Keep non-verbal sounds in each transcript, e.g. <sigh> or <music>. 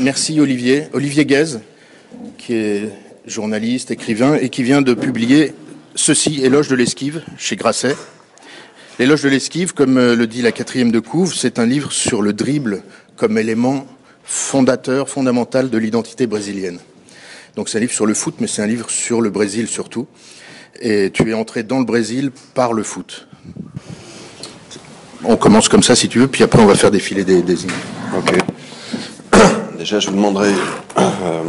Merci Olivier. Olivier Guèze, qui est journaliste, écrivain et qui vient de publier ceci, Éloge de l'esquive, chez Grasset. L'éloge de l'esquive, comme euh, le dit la quatrième de couve, c'est un livre sur le dribble comme élément fondateur, fondamental de l'identité brésilienne. Donc c'est un livre sur le foot, mais c'est un livre sur le Brésil surtout. Et tu es entré dans le Brésil par le foot. On commence comme ça si tu veux, puis après on va faire défiler des, des. Déjà, je vous demanderai euh,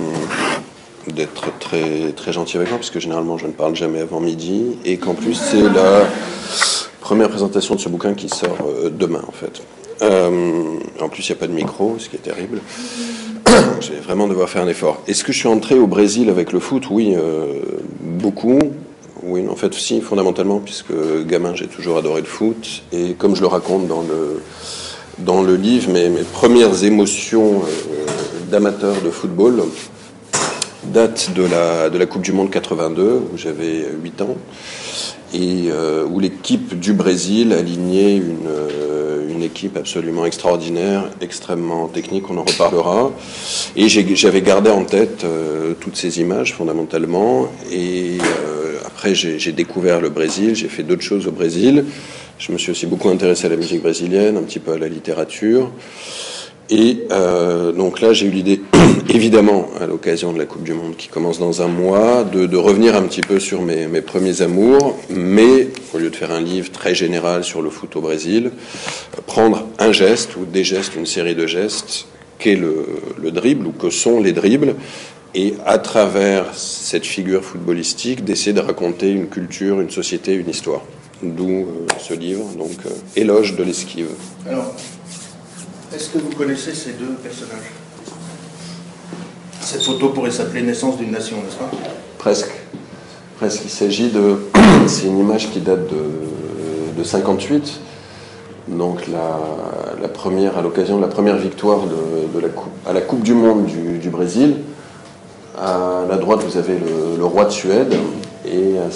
d'être très, très gentil avec moi, parce que généralement, je ne parle jamais avant midi, et qu'en plus, c'est la première présentation de ce bouquin qui sort euh, demain, en fait. Euh, en plus, il n'y a pas de micro, ce qui est terrible. <coughs> je vais vraiment devoir faire un effort. Est-ce que je suis entré au Brésil avec le foot? Oui, beaucoup. Oui, en fait, si, fondamentalement, puisque gamin, j'ai toujours adoré le foot, et comme je le raconte dans le dans le livre mes, premières émotions euh, d'amateur de football datent de la, de la Coupe du Monde 82, où j'avais 8 ans, et euh, où l'équipe du Brésil alignait une, euh, une équipe absolument extraordinaire, extrêmement technique, on en reparlera. Et j'avais gardé en tête toutes ces images fondamentalement, et après j'ai découvert le Brésil, j'ai fait d'autres choses au Brésil. Je me suis aussi beaucoup intéressé à la musique brésilienne, un petit peu à la littérature. Et euh, donc là, j'ai eu l'idée, <clears throat> évidemment, à l'occasion de la Coupe du Monde qui commence dans un mois, de, revenir un petit peu sur mes, premiers amours, mais au lieu de faire un livre très général sur le foot au Brésil, prendre un geste ou des gestes, une série de gestes, qu'est le dribble ou que sont les dribbles, et à travers cette figure footballistique, d'essayer de raconter une culture, une société, une histoire. D'où euh, ce livre, donc euh, Éloge de l'esquive. Alors, est-ce que vous connaissez ces deux personnages? Cette photo pourrait s'appeler Naissance d'une nation, n'est-ce pas? Presque. Presque. Il s'agit de. <clears throat> C'est une image qui date de, de 58. Donc la, la première, à l'occasion de la première victoire de, de la coupe, à la Coupe du Monde du, du, Brésil. À la droite, vous avez le, le roi de Suède et à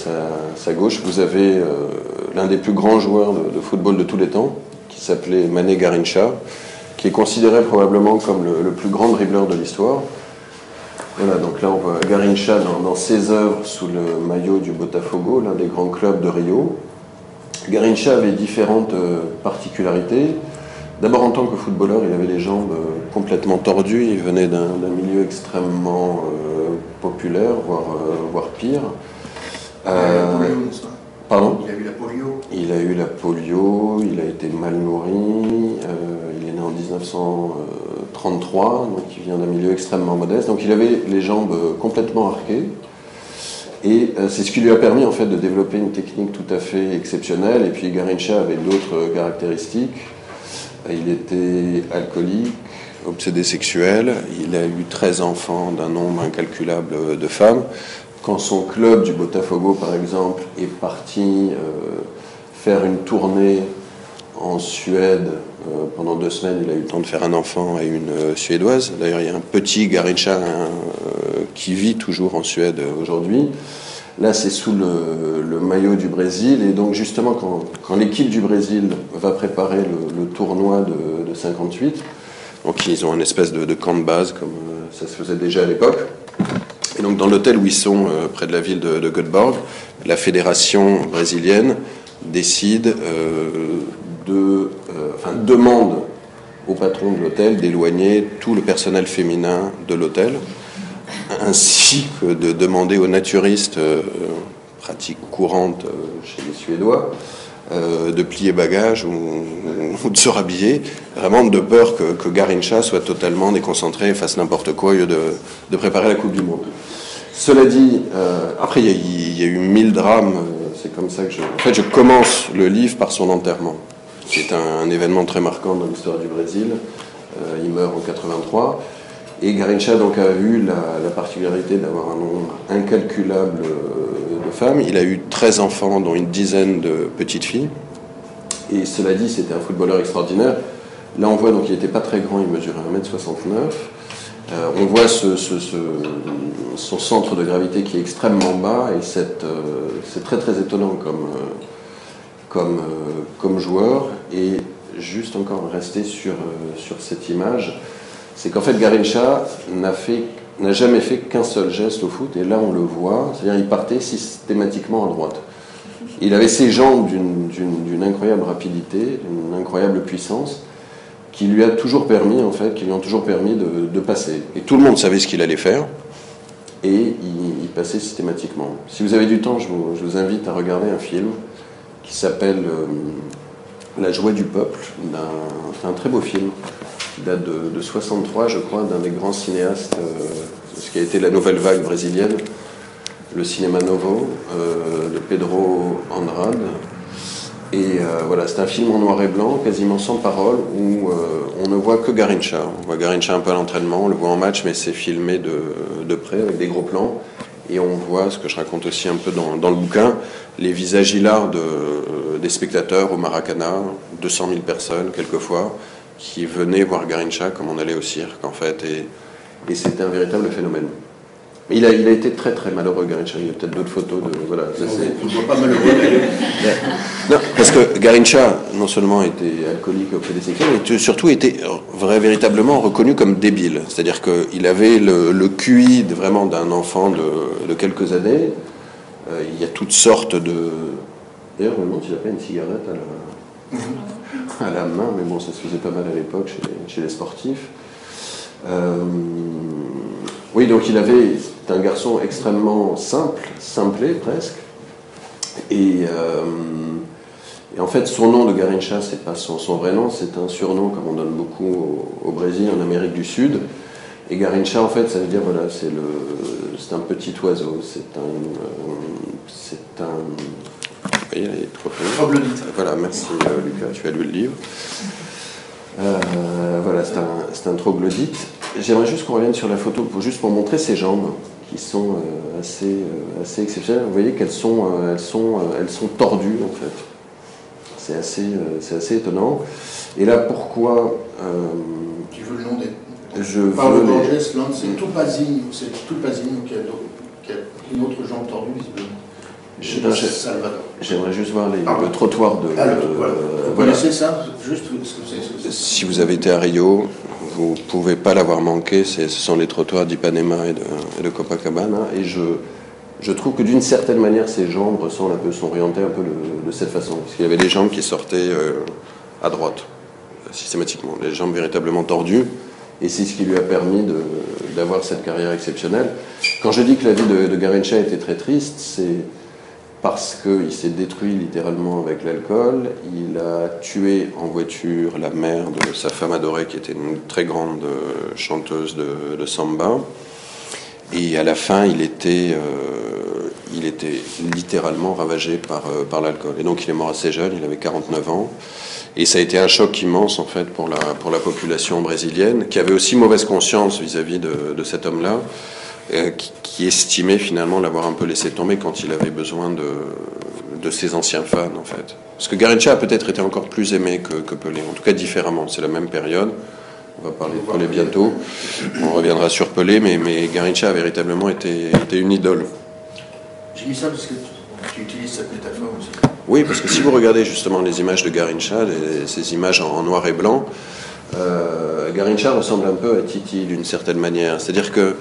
sa, gauche, vous avez euh, l'un des plus grands joueurs de, football de tous les temps, qui s'appelait Mané Garincha, qui est considéré probablement comme le, plus grand dribbleur de l'histoire. Voilà, donc là on voit Garincha dans, ses œuvres sous le maillot du Botafogo, l'un des grands clubs de Rio. Garincha avait différentes euh, particularités. D'abord en tant que footballeur, il avait les jambes euh, complètement tordues, il venait d'un milieu extrêmement populaire, voire, voire pire. Euh, pardon? Il a eu la polio. Il a eu la polio, il a été mal nourri, euh, il est né en 1933, donc il vient d'un milieu extrêmement modeste. Donc il avait les jambes complètement arquées. Et euh, c'est ce qui lui a permis en fait de développer une technique tout à fait exceptionnelle. Et puis Garincha avait d'autres caractéristiques. Il était alcoolique, obsédé sexuel. Il a eu 13 enfants d'un nombre incalculable de femmes quand son club du Botafogo, par exemple, est parti euh, faire une tournée en Suède euh, pendant deux semaines, il a eu le temps de faire un enfant à une euh, Suédoise. D'ailleurs, il y a un petit Garincha qui vit toujours en Suède aujourd'hui. Là, c'est sous le, maillot du Brésil. Et donc, justement, quand, l'équipe du Brésil va préparer le, tournoi de, de, 58, donc ils ont une espèce de camp de base, comme ça se faisait déjà à l'époque. Et donc dans l'hôtel où ils sont, euh, près de la ville de, Göteborg, la fédération brésilienne décide euh, de, euh, demande au patron de l'hôtel d'éloigner tout le personnel féminin de l'hôtel, ainsi que de demander aux naturistes, pratique courante chez les Suédois, de plier bagages ou, de se rhabiller, vraiment de peur que, Garincha soit totalement déconcentré et fasse n'importe quoi au lieu de, préparer la Coupe du Monde. Cela dit, euh, après il y, a eu mille drames, euh, c'est comme ça que je... En fait, je commence le livre par son enterrement. C'est un, un, événement très marquant dans l'histoire du Brésil. Euh, il meurt en 83. Et Garincha donc a eu la, la particularité d'avoir un nombre incalculable de femmes. Il a eu 13 enfants, dont une dizaine de petites filles. Et cela dit, c'était un footballeur extraordinaire. Là, on voit, donc, il n'était pas très grand, il mesurait 1m69. Euh, on voit ce, son centre de gravité qui est extrêmement bas et c'est euh, très très étonnant comme, euh, comme, joueur. Et juste encore rester sur, sur cette image, c'est qu'en fait Garincha n'a jamais fait qu'un seul geste au foot, et là on le voit, c'est-à-dire il partait systématiquement à droite. Il avait ses jambes d'une incroyable rapidité, d'une incroyable puissance, qui lui a toujours permis, en fait, qui lui ont toujours permis de, passer. Et tout le monde savait ce qu'il allait faire, et il, passait systématiquement. Si vous avez du temps, je vous, invite à regarder un film qui s'appelle euh, La joie du peuple, c'est un très beau film, qui date de, de 63, je crois, d'un des grands cinéastes, euh, ce qui a été la nouvelle vague brésilienne, le cinéma novo euh, de Pedro Andrade. Et euh, voilà, c'est un film en noir et blanc, quasiment sans parole, où on ne voit que Garincha. On voit Garincha un peu à l'entraînement, on le voit en match, mais c'est filmé de, de, près avec des gros plans. Et on voit, ce que je raconte aussi un peu dans, dans le bouquin, les visages hilars de, des spectateurs au Maracana, 200 000 personnes quelquefois, qui venaient voir Garincha comme on allait au cirque en fait, et, et c'était un véritable phénomène. Il a, il a été très très malheureux, Garincha. Il y a peut-être d'autres photos de. Voilà, ça c'est. pas malheureux Non, parce que Garincha, non seulement était alcoolique auprès des mais surtout était vrai, véritablement reconnu comme débile. C'est-à-dire qu'il avait le, le, QI vraiment d'un enfant de, de, quelques années. Euh, il y a toutes sortes de. D'ailleurs, je me demande s'il n'a pas une cigarette à la. Mhm <laughs> à la main, mais bon, ça se faisait pas mal à l'époque chez, chez, les sportifs. Euh, oui, donc il avait, c'était un garçon extrêmement simple, simplé presque. Et, euh, et, en fait, son nom de Garincha, c'est pas son, son, vrai nom, c'est un surnom comme on donne beaucoup au, au, Brésil, en Amérique du Sud. Et Garincha, en fait, ça veut dire, voilà, c'est le, c'est un petit oiseau, c'est un, euh, c'est un voyez, elle est trop Voilà, merci euh, Lucas, tu as lu le livre. Euh, voilà, c'est un, un, troglodyte. J'aimerais juste qu'on revienne sur la photo, pour, juste pour montrer ses jambes, qui sont euh, assez, assez exceptionnelles. Vous voyez qu'elles sont, elles sont, elles sont tordues, en fait. C'est assez, c'est assez étonnant. Et là, pourquoi... tu veux le nom des... Je Par veux le les... c'est Topazine, c'est Topazine qui a, qui a une autre jambe tordue, visiblement. J'aimerais juste voir les, le trottoir de. Ah, Vous connaissez ça? Juste Si vous avez été à Rio, vous ne pouvez pas l'avoir manqué. Ce sont les trottoirs d'Ipanema et de, Copacabana. Et je, je trouve que d'une certaine manière, ces jambes ressemblent un peu, sont orientées un peu de, cette façon. Parce qu'il y avait des jambes qui sortaient euh, à droite, systématiquement. Des jambes véritablement tordues. Et c'est ce qui lui a permis d'avoir cette carrière exceptionnelle. Quand je dis que la vie de, de Garincha était très triste, c'est parce qu'il s'est détruit littéralement avec l'alcool. Il a tué en voiture la mère de sa femme adorée, qui était une très grande euh, chanteuse de, samba. Et à la fin, il était, euh, littéralement ravagé par, euh, par l'alcool. Et donc, il est mort assez jeune, il avait 49 ans. Et ça a été un choc immense, en fait, pour la, population brésilienne, qui avait aussi mauvaise conscience vis-à-vis de cet homme-là. Euh, qui, estimait finalement l'avoir un peu laissé tomber quand il avait besoin de, de ses anciens fans, en fait. Parce que Garincha a peut-être été encore plus aimé que, que, Pelé, en tout cas différemment. C'est la même période. On va parler de Pelé bientôt. On reviendra sur Pelé, mais, mais Garincha a véritablement été, été une idole. J'ai mis ça parce que tu utilises cette métaphore aussi. Oui, parce que si vous regardez justement les images de Garincha, ces images en, noir et blanc, euh, Garincha ressemble un peu à Titi d'une certaine manière. C'est-à-dire que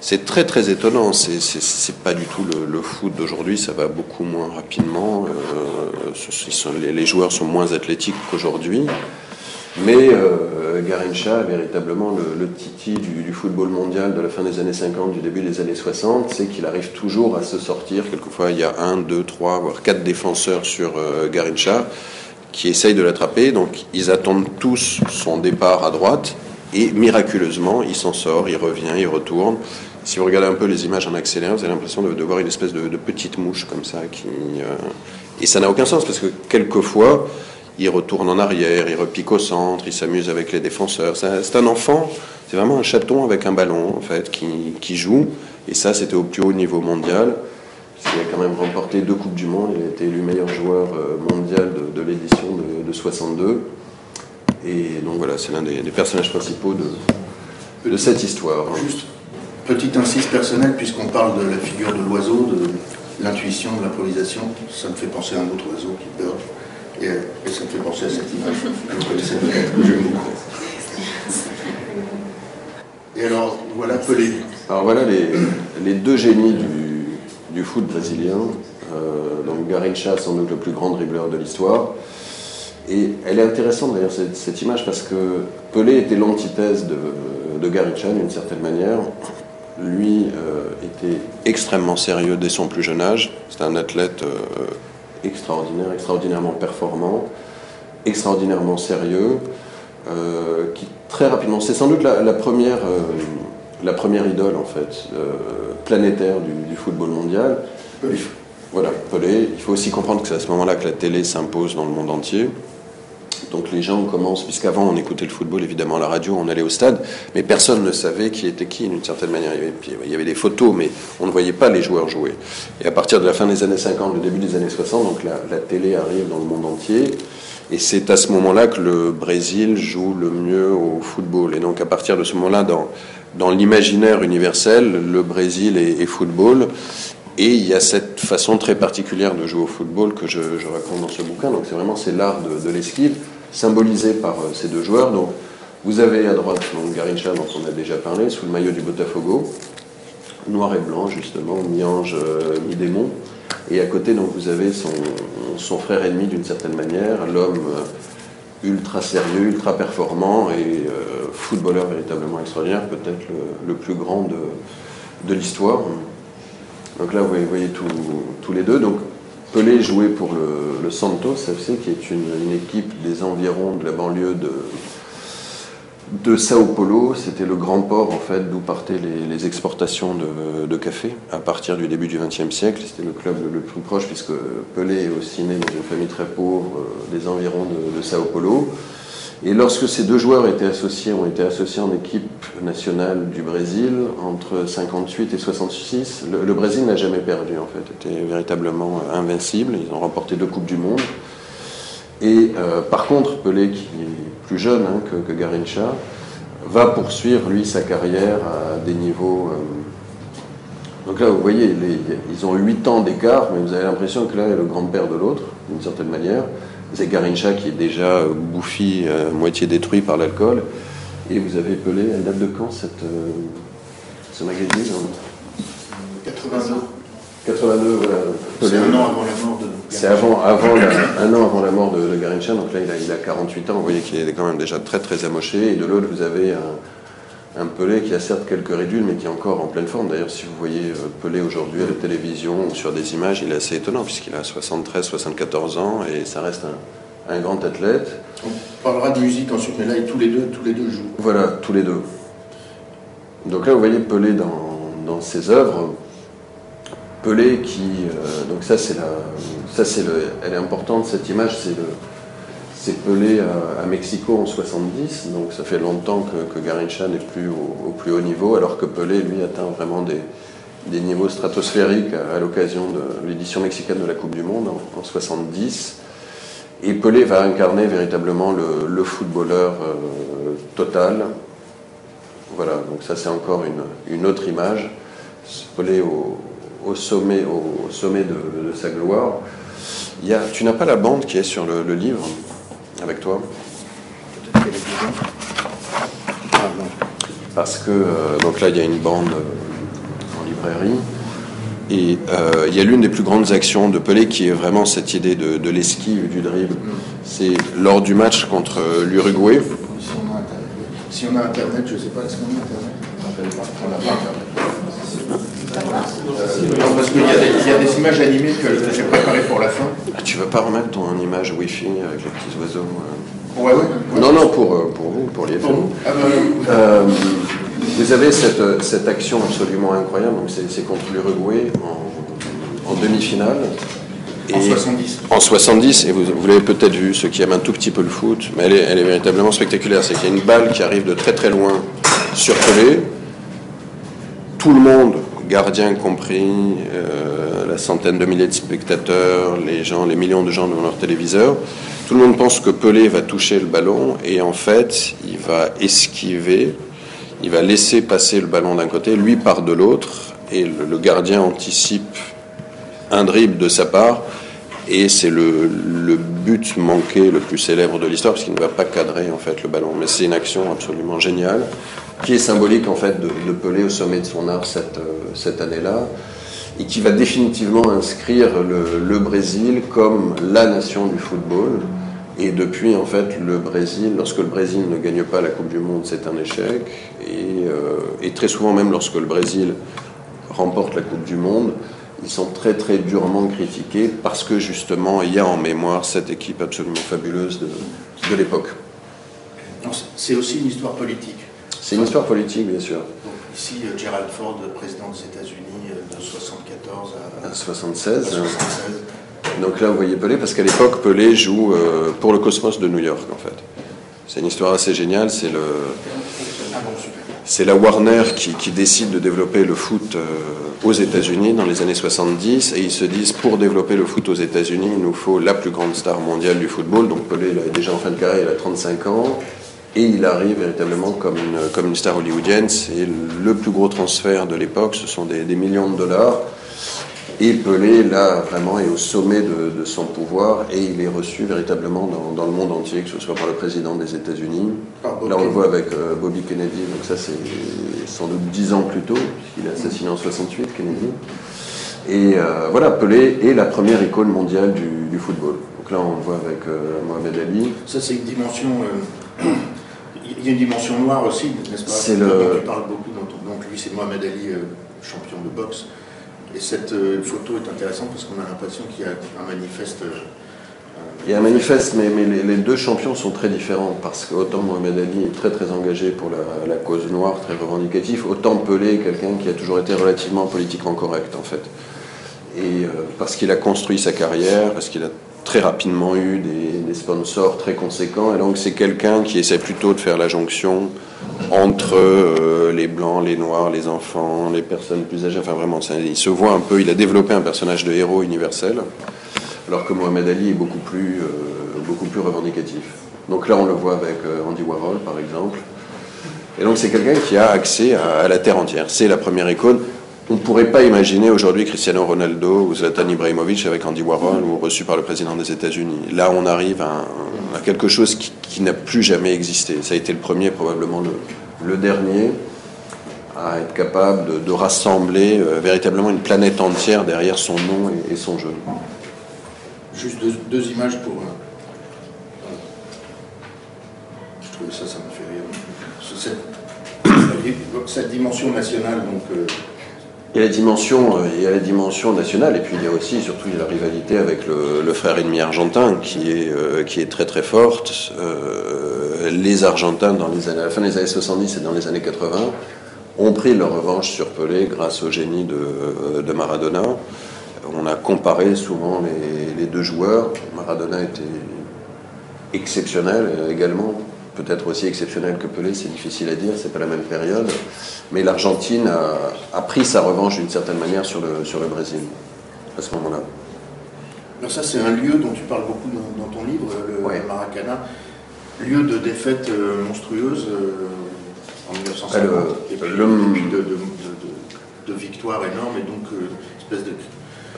c'est très très étonnant. C'est pas du tout le, foot d'aujourd'hui. Ça va beaucoup moins rapidement. Euh, les, joueurs sont moins athlétiques qu'aujourd'hui. Mais euh, Garincha, véritablement le, titi du, football mondial de la fin des années 50, du début des années 60, c'est qu'il arrive toujours à se sortir. Quelquefois, il y a un, deux, trois, voire quatre défenseurs sur euh, Garincha qui essayent de l'attraper. Donc, ils attendent tous son départ à droite. Et miraculeusement, il s'en sort, il revient, il retourne. Si vous regardez un peu les images en accéléré, vous avez l'impression de, voir une espèce de, petite mouche comme ça. Qui, euh, Et ça n'a aucun sens parce que quelquefois, il retourne en arrière, il repique au centre, il s'amuse avec les défenseurs. C'est un enfant, c'est vraiment un chaton avec un ballon en fait qui, joue. Et ça, c'était au plus haut niveau mondial. Il a quand même remporté deux Coupes du Monde. Il a été élu meilleur joueur euh, mondial de, l'édition de, 62. Et donc voilà, c'est l'un des, personnages principaux de, de cette histoire. Juste Petite insiste personnelle, puisqu'on parle de la figure de l'oiseau, de l'intuition, de l'improvisation, ça me fait penser à un autre oiseau qui peur. Et, ça me fait penser à cette image vous j'aime beaucoup. Et alors, voilà Pelé. Alors voilà les, deux génies du, foot brésilien. Euh, donc Garincha, sans doute le plus grand dribbleur de l'histoire. Et elle est intéressante d'ailleurs cette, image parce que Pelé était l'antithèse de, de d'une certaine manière. Lui euh, était extrêmement sérieux dès son plus jeune âge. C'était un athlète euh, extraordinaire, extraordinairement performant, extraordinairement sérieux, euh, qui très rapidement, c'est sans doute la, première, la première idole en fait planétaire du, football mondial. Voilà, Pelé. Il faut aussi comprendre que c'est à ce moment-là que la télé s'impose dans le monde entier. Donc les gens commencent, puisqu'avant on écoutait le football évidemment à la radio, on allait au stade, mais personne ne savait qui était qui d'une certaine manière. Il y, avait, des photos, mais on ne voyait pas les joueurs jouer. Et à partir de la fin des années 50, le début des années 60, donc la, télé arrive dans le monde entier. Et c'est à ce moment-là que le Brésil joue le mieux au football. Et donc à partir de ce moment-là, dans, dans l'imaginaire universel, le Brésil est, football. Et il y a cette façon très particulière de jouer au football que je, raconte dans ce bouquin. Donc c'est vraiment c'est l'art de, l'esquive symbolisé par euh, ces deux joueurs. Donc, vous avez à droite donc, Garincha, dont on a déjà parlé, sous le maillot du Botafogo, noir et blanc, justement, mi-ange, euh, mi-démon. Et à côté, donc, vous avez son, son frère ennemi, d'une certaine manière, l'homme euh, ultra sérieux, ultra performant et footballeur véritablement extraordinaire, peut-être le, plus grand de, de l'histoire. Donc là, vous voyez, tous les deux. Donc, Pelé jouait pour le, Santos FC, qui est une, équipe des environs de la banlieue de, Sao Paulo. C'était le grand port, en fait, d'où partaient les, exportations de, café à partir du début du XXe siècle. C'était le club le, plus proche, puisque Pelé est aussi né dans une famille très pauvre euh, des environs de, de Sao Paulo. Et lorsque ces deux joueurs étaient associés, ont été associés en équipe nationale du Brésil entre 58 et 66, le, Brésil n'a jamais perdu en fait, était véritablement invincible. Ils ont remporté deux coupes du monde. Et euh, par contre, Pelé, qui est plus jeune hein, que, Garincha, va poursuivre lui sa carrière à des niveaux. Euh, donc là, vous voyez, ils ont 8 ans d'écart, mais vous avez l'impression que là, est le grand-père de l'autre, d'une certaine manière. C'est Garincha qui est déjà euh, bouffi, euh, moitié détruit par l'alcool. Et vous avez Pelé, elle date de quand cette, euh, ce magazine 82. 82, voilà. C'est un an avant la mort de. C'est avant, avant un an avant la mort de, Garincha, donc là il a, il a 48 ans, vous voyez qu'il est quand même déjà très très amoché. Et de l'autre, vous avez un, un Pelé qui a certes quelques ridules, mais qui est encore en pleine forme. D'ailleurs, si vous voyez euh, Pelé aujourd'hui à la télévision ou sur des images, il est assez étonnant, puisqu'il a 73, 74 ans, et ça reste un, grand athlète. On parlera de musique ensuite, mais là, tous les deux, tous les deux jouent. Voilà, tous les deux. Donc là, vous voyez Pelé dans, dans ses œuvres. Pelé qui... Euh, donc ça, c'est la... Ça, c'est le... Elle est importante, cette image, c'est le c'est Pelé à, Mexico en 70, donc ça fait longtemps que, Garincha n'est plus au, plus haut niveau, alors que Pelé, lui, atteint vraiment des, niveaux stratosphériques à, l'occasion de l'édition mexicaine de la Coupe du Monde en, 70. Et Pelé va incarner véritablement le, footballeur euh, total. Voilà, donc ça c'est encore une, autre image. Pelé au, sommet, au sommet de, sa gloire. Il y tu n'as pas la bande qui est sur le livre? Avec toi Parce que, euh, donc là, il y a une bande euh, en librairie. Et euh, il y a l'une des plus grandes actions de Pelé qui est vraiment cette idée de, l'esquive, du dribble. C'est lors du match contre l'Uruguay. Si on a Internet, je ne sais pas, est-ce qu'on a Internet? On n'a pas Internet. Parce qu'il y, y, a des images animées que j'ai préparées pour la fin. Ah, tu veux pas remettre ton image Wi-Fi avec les petits oiseaux euh ouais, ouais, Non, non, pour, euh, pour vous, pour l'IFM. Ah, bah, euh, vous avez cette, cette, action absolument incroyable, c'est contre l'Uruguay en, en demi-finale. En 70. En 70, et vous, vous l'avez peut-être vu, ceux qui aiment un tout petit peu le foot, mais elle est, elle est véritablement spectaculaire. C'est qu'il y a une balle qui arrive de très très loin sur Pelé. Tout le monde, gardien compris, la centaine de milliers de spectateurs, les gens, les millions de gens devant leur téléviseur. Tout le monde pense que Pelé va toucher le ballon et en fait, il va esquiver, il va laisser passer le ballon d'un côté, lui part de l'autre et le, gardien anticipe un dribble de sa part et c'est le, le, but manqué le plus célèbre de l'histoire parce qu'il ne va pas cadrer en fait le ballon. Mais c'est une action absolument géniale qui est symbolique en fait de, Pelé au sommet de son art cette, euh, cette année-là, et qui va définitivement inscrire le, Brésil comme la nation du football. Et depuis, en fait, le Brésil, lorsque le Brésil ne gagne pas la Coupe du Monde, c'est un échec. Et, euh, et, très souvent, même lorsque le Brésil remporte la Coupe du Monde, ils sont très très durement critiqués parce que justement, il y a en mémoire cette équipe absolument fabuleuse de, de l'époque. C'est aussi une histoire politique. C'est une histoire politique, bien sûr. ici, euh, Gerald Ford, président des États-Unis euh, de 74 à, 76. Donc là, vous voyez Pelé, parce qu'à l'époque, Pelé joue euh, pour le Cosmos de New York, en fait. C'est une histoire assez géniale. C'est le, c'est la Warner qui, décide de développer le foot aux États-Unis dans les années 70, et ils se disent pour développer le foot aux États-Unis, il nous faut la plus grande star mondiale du football. Donc Pelé, il est déjà en fin de carrière, il a 35 ans. Et il arrive véritablement comme une, comme une star hollywoodienne. C'est le plus gros transfert de l'époque, ce sont des, millions de dollars. Et Pelé, là, vraiment, est au sommet de, son pouvoir et il est reçu véritablement dans, le monde entier, que ce soit par le président des États-Unis. là, on le voit avec euh, Bobby Kennedy, donc ça, c'est sans doute dix ans plus tôt, puisqu'il a assassiné en 68, Kennedy. Et euh, voilà, Pelé est la première icône mondiale du, football. Donc là, on le voit avec euh, Mohamed Ali. Ça, c'est une dimension il y a une dimension noire aussi, n'est-ce pas? C'est le... Tu parles beaucoup, donc lui c'est Mohamed Ali, euh, champion de boxe. Et cette euh, photo est intéressante parce qu'on a l'impression qu'il y a un manifeste. Euh, il y a un manifeste, mais, mais les, deux champions sont très différents parce qu'autant Mohamed Ali est très très engagé pour la, cause noire, très revendicatif, autant Pelé est quelqu'un qui a toujours été relativement politiquement correct en fait. Et parce qu'il a construit sa carrière, parce qu'il a très rapidement eu des, sponsors très conséquents. Et donc c'est quelqu'un qui essaie plutôt de faire la jonction entre euh, les blancs, les noirs, les enfants, les personnes plus âgées. Enfin vraiment, il se voit un peu, il a développé un personnage de héros universel, alors que Mohamed Ali est beaucoup plus, euh, beaucoup plus revendicatif. Donc là, on le voit avec euh, Andy Warhol, par exemple. Et donc c'est quelqu'un qui a accès à la terre entière. C'est la première icône. On ne pourrait pas imaginer aujourd'hui Cristiano Ronaldo ou Zlatan Ibrahimovic avec Andy Warhol ou reçu par le président des États-Unis. Là, on arrive à, quelque chose qui, n'a plus jamais existé. Ça a été le premier, probablement le, dernier, à être capable de, rassembler euh, véritablement une planète entière derrière son nom et, son jeu. Juste deux, images pour. Euh, je trouvais ça, ça me fait rire. Cette, <coughs> cette dimension nationale, donc. Euh, il y a la dimension, euh, il y a la dimension nationale, et puis il y a aussi surtout la rivalité avec le, frère ennemi argentin qui est, euh, qui est très très forte. Euh, les Argentins, dans les années, à la fin des années 70 et dans les années 80, ont pris leur revanche sur Pelé grâce au génie de, de Maradona. On a comparé souvent les, les, deux joueurs. Maradona était exceptionnel également, peut-être aussi exceptionnel que Pelé, c'est difficile à dire, c'est pas la même période. Mais l'Argentine a, pris sa revanche d'une certaine manière sur le, sur le Brésil à ce moment-là. Alors ça, c'est un lieu dont tu parles beaucoup dans, ton livre, le Maracana, lieu de défaite euh, monstrueuse euh, en 1950, et puis, de, victoire énorme, et donc euh, espèce de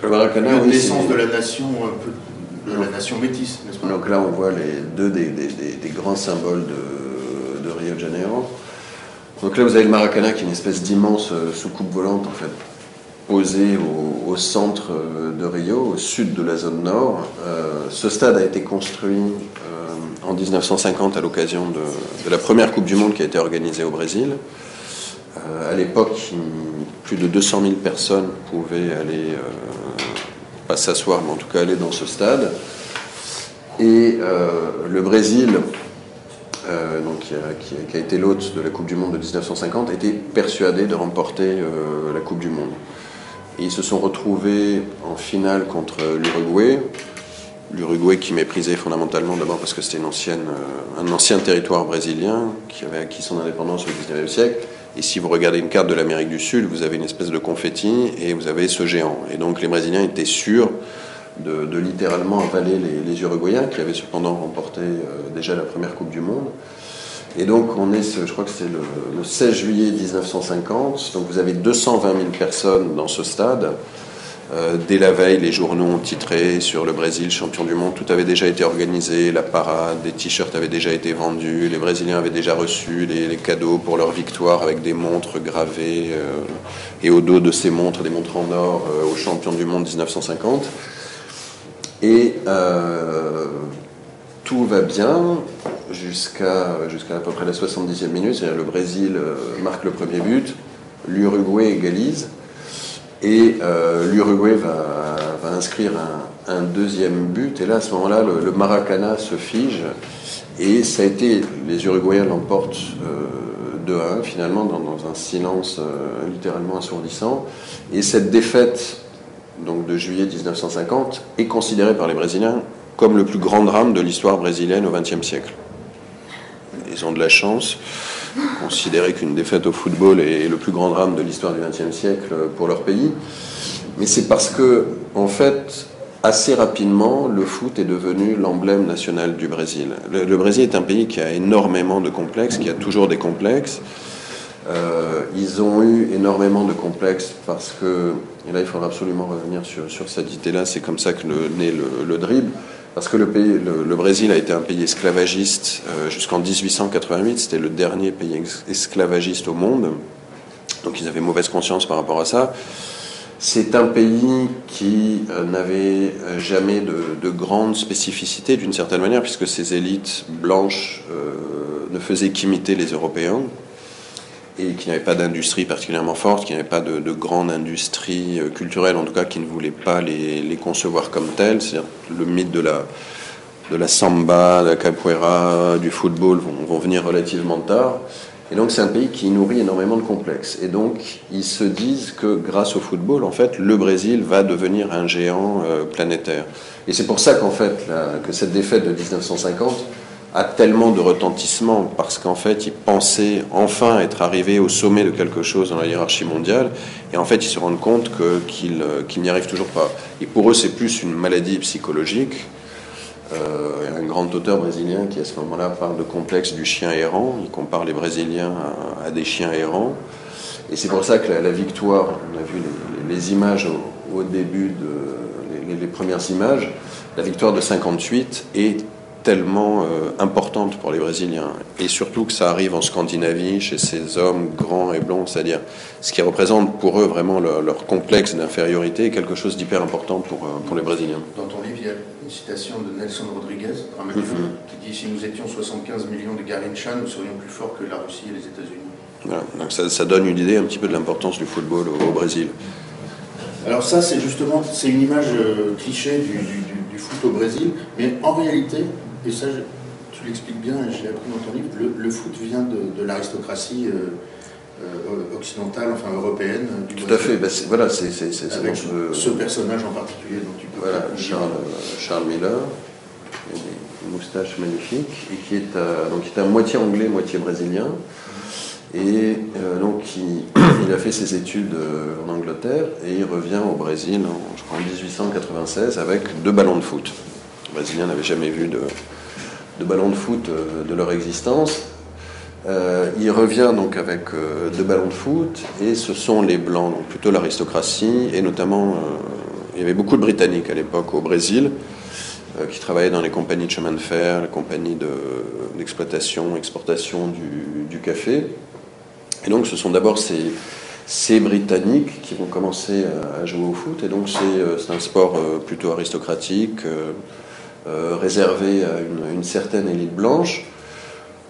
le Maracana, de naissance de la nation un peu la nation métisse, Donc là, on voit les deux des, des, grands symboles de, Rio de Janeiro. Donc là, vous avez le Maracana, qui est une espèce d'immense euh, soucoupe volante, en fait, posée au, centre euh, de Rio, au sud de la zone nord. Euh, ce stade a été construit en 1950 à l'occasion de, la première Coupe du Monde qui a été organisée au Brésil. à l'époque, plus de 200 000 personnes pouvaient aller s'asseoir, mais en tout cas aller dans ce stade. Et euh, le Brésil, euh, donc, qui a, été l'hôte de la Coupe du Monde de 1950, était persuadé de remporter euh, la Coupe du Monde. Ils se sont retrouvés en finale contre l'Uruguay. L'Uruguay qui méprisait fondamentalement d'abord parce que c'était un ancien territoire brésilien qui avait acquis son indépendance au 19e siècle et si vous regardez une carte de l'Amérique du Sud, vous avez une espèce de confetti et vous avez ce géant. Et donc les Brésiliens étaient sûrs de, littéralement avaler les, Uruguayens, qui avaient cependant remporté euh, déjà la première Coupe du Monde. Et donc on est, je crois que c'est le, 16 juillet 1950, donc vous avez 220 000 personnes dans ce stade. Euh, dès la veille, les journaux ont titré sur le Brésil champion du monde. Tout avait déjà été organisé, la parade, des t-shirts avaient déjà été vendus, les Brésiliens avaient déjà reçu les, cadeaux pour leur victoire avec des montres gravées euh, et au dos de ces montres, des montres en or euh, au champion du monde 1950. Et tout va bien jusqu'à jusqu'à à peu près la 70e minute, c'est-à-dire le Brésil marque le premier but, l'Uruguay égalise. Et euh, l'Uruguay va, inscrire un, deuxième but. Et là, à ce moment-là, le, Maracana se fige. Et ça a été, les Uruguayens l'emportent euh, 2-1, finalement, dans, un silence euh, littéralement assourdissant. Et cette défaite donc, de juillet 1950 est considérée par les Brésiliens comme le plus grand drame de l'histoire brésilienne au XXe siècle. Ils ont de la chance considérer qu'une défaite au football est le plus grand drame de l'histoire du XXe siècle pour leur pays. Mais c'est parce que, en fait, assez rapidement, le foot est devenu l'emblème national du Brésil. Le, Brésil est un pays qui a énormément de complexes, qui a toujours des complexes. Euh, ils ont eu énormément de complexes parce que, et là il faudra absolument revenir sur, sur cette idée-là, c'est comme ça que naît le, le dribble. Parce que le, pays, le, Brésil a été un pays esclavagiste euh, jusqu'en 1888, c'était le dernier pays esclavagiste au monde, donc ils avaient mauvaise conscience par rapport à ça. C'est un pays qui euh, n'avait euh, jamais de, de grandes spécificités d'une certaine manière, puisque ses élites blanches ne faisaient qu'imiter les Européens et qui n'avait pas d'industrie particulièrement forte, qui n'avait pas de, grande industrie euh, culturelle, en tout cas qui ne voulait pas les, concevoir comme telles. C'est-à-dire le mythe de la, de la samba, de la capoeira, du football vont, venir relativement tard. Et donc c'est un pays qui nourrit énormément de complexes. Et donc ils se disent que grâce au football, en fait, le Brésil va devenir un géant euh, planétaire. Et c'est pour ça qu'en fait, que cette défaite de 1950 a tellement de retentissement parce qu'en fait, ils pensaient enfin être arrivés au sommet de quelque chose dans la hiérarchie mondiale, et en fait, ils se rendent compte euh, qu'ils n'y arrivent toujours pas. Et pour eux, c'est plus une maladie psychologique. Euh, un grand auteur brésilien qui, à ce moment-là, parle de complexe du chien errant. Il compare les Brésiliens à, des chiens errants. Et c'est pour ça que la, victoire, on a vu les, images au, début de les, les premières images, la victoire de 58 est tellement euh, importante pour les Brésiliens. Et surtout que ça arrive en Scandinavie, chez ces hommes grands et blonds, c'est-à-dire ce qui représente pour eux vraiment leur, complexe d'infériorité, quelque chose d'hyper important pour, euh, pour les Brésiliens. Dans ton livre, il y a une citation de Nelson Rodriguez, mhm. qui dit Si nous étions 75 millions de Garincha, nous serions plus forts que la Russie et les États-Unis. donc ça, ça, donne une idée un petit peu de l'importance du football au, Brésil. Alors ça, c'est justement, c'est une image euh, cliché du, du, foot au Brésil, mais en réalité, et ça, tu l'expliques bien, j'ai appris dans ton livre, le, foot vient de, l'aristocratie euh, euh, occidentale, enfin européenne. Tout à fait, bah, voilà, c'est Avec ce, personnage en particulier dont tu peux Voilà, Charles, Charles, Miller, une moustache magnifique, et qui est, à, donc, qui est à moitié anglais, moitié brésilien. Et euh, donc, il, il, a fait ses études en Angleterre et il revient au Brésil, en, je crois en 1896, avec deux ballons de foot. Les Brésiliens n'avaient jamais vu de, ballons de foot euh, de leur existence. Euh, il revient donc avec euh, deux ballons de foot et ce sont les blancs, donc plutôt l'aristocratie et notamment il y avait beaucoup de Britanniques à l'époque au Brésil qui travaillaient dans les compagnies de chemin de fer, les compagnies d'exploitation, exportation du, café. Et donc ce sont d'abord ces Britanniques qui vont commencer à, jouer au foot et donc c'est un sport plutôt aristocratique. Euh, réservé à une, certaine élite blanche.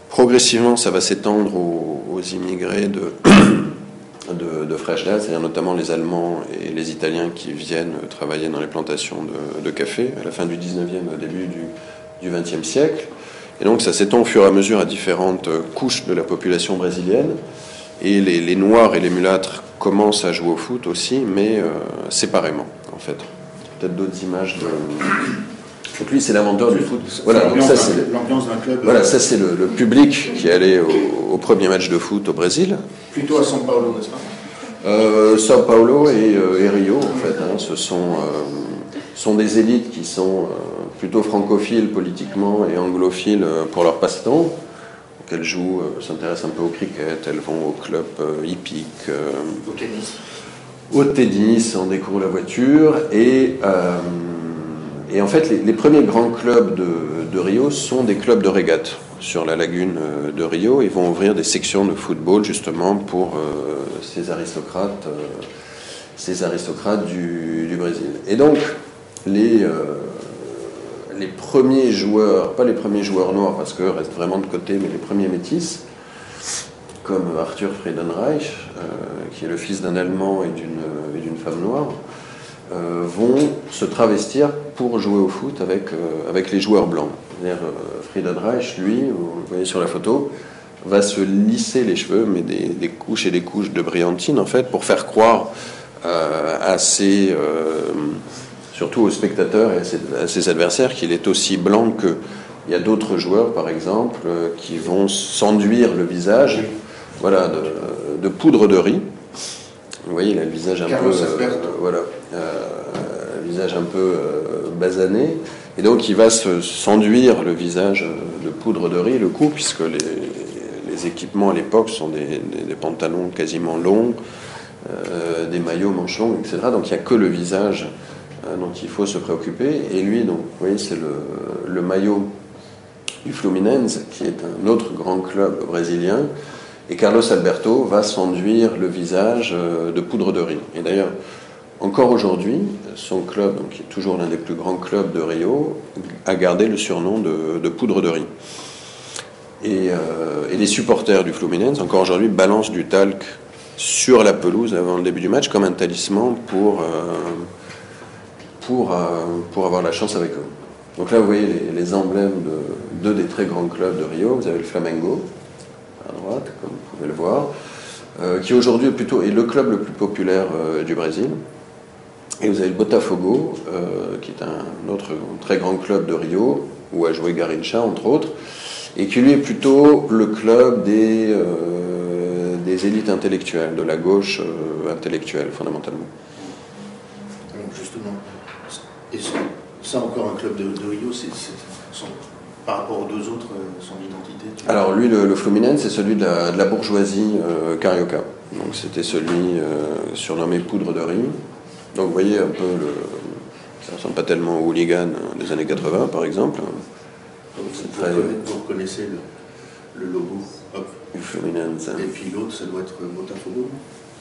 Progressivement, ça va s'étendre aux, immigrés de, <coughs> de, de c'est-à-dire notamment les Allemands et les Italiens qui viennent travailler dans les plantations de, café à la fin du 19e, au début du, du 20e siècle. Et donc ça s'étend au fur et à mesure à différentes couches de la population brésilienne. Et les, Noirs et les mulâtres commencent à jouer au foot aussi, mais euh, séparément, en fait. Peut-être d'autres images de, donc lui, c'est l'inventeur du foot. Voilà, ça c'est l'ambiance d'un club. Voilà, ça c'est le, public qui allait au, au, premier match de foot au Brésil. Plutôt à São Paulo, n'est-ce pas? Euh, São Paulo et, euh, Rio, en fait. Hein, ce sont, euh, sont des élites qui sont euh, plutôt francophiles politiquement et anglophiles euh, pour leur passe-temps. Elles jouent, s'intéressent un peu au cricket, elles vont au club hippique. au tennis au tennis, on découvre la voiture. Et, et en fait, les, premiers grands clubs de, Rio sont des clubs de régate sur la lagune de Rio. Ils vont ouvrir des sections de football justement pour ces aristocrates, ces aristocrates du, Brésil. Et donc, les premiers joueurs, pas les premiers joueurs noirs parce qu'eux restent vraiment de côté, mais les premiers métis, comme Arthur Friedenreich, euh, qui est le fils d'un Allemand et d'une femme noire, euh, vont se travestir pour jouer au foot avec, euh, avec les joueurs blancs. Friedenreich, lui, vous voyez sur la photo, va se lisser les cheveux, mais des, des, couches et des couches de brillantine, en fait, pour faire croire à ces surtout aux spectateurs et à ses, adversaires qu'il est aussi blanc que. Il y a d'autres joueurs, par exemple, euh, qui vont s'enduire le visage voilà, de, poudre de riz. Vous voyez, il a le visage un peu. Euh, voilà. Euh, visage un peu basané. Et donc, il va s'enduire le visage de poudre de riz, le cou, puisque les, équipements à l'époque sont des, pantalons quasiment longs, des maillots manchons, etc. Donc, il n'y a que le visage euh, dont il faut se préoccuper. Et lui, donc, vous voyez, c'est le, maillot du Fluminense, qui est un autre grand club brésilien. Et Carlos Alberto va s'enduire le visage euh, de poudre de riz. Et d'ailleurs, encore aujourd'hui, son club, qui est toujours l'un des plus grands clubs de Rio, a gardé le surnom de, poudre de riz. Et, euh, et, les supporters du Fluminense, encore aujourd'hui, balancent du talc sur la pelouse avant le début du match comme un talisman pour, euh, pour avoir la chance avec eux. Donc là, vous voyez les, emblèmes de deux des très grands clubs de Rio. Vous avez le Flamengo, à droite, comme vous pouvez le voir, euh, qui aujourd'hui est plutôt est le club le plus populaire euh, du Brésil. Et vous avez le Botafogo, qui est un autre très grand club de Rio, où a joué Garincha, entre autres, et qui lui est plutôt le club des, des élites intellectuelles, de la gauche intellectuelle, fondamentalement. Et ça, encore, un club de, Rio, c'est par rapport aux deux autres, euh, son identité Alors lui, le, Fluminense, c'est celui de la, bourgeoisie euh, carioca. Donc c'était celui euh, surnommé poudre de riz. Donc vous voyez un peu le... Ça ressemble pas tellement au hooligan des années 80, par exemple. vous, reconnaissez le, logo du Fluminense. Et puis l'autre, ça doit être Botafogo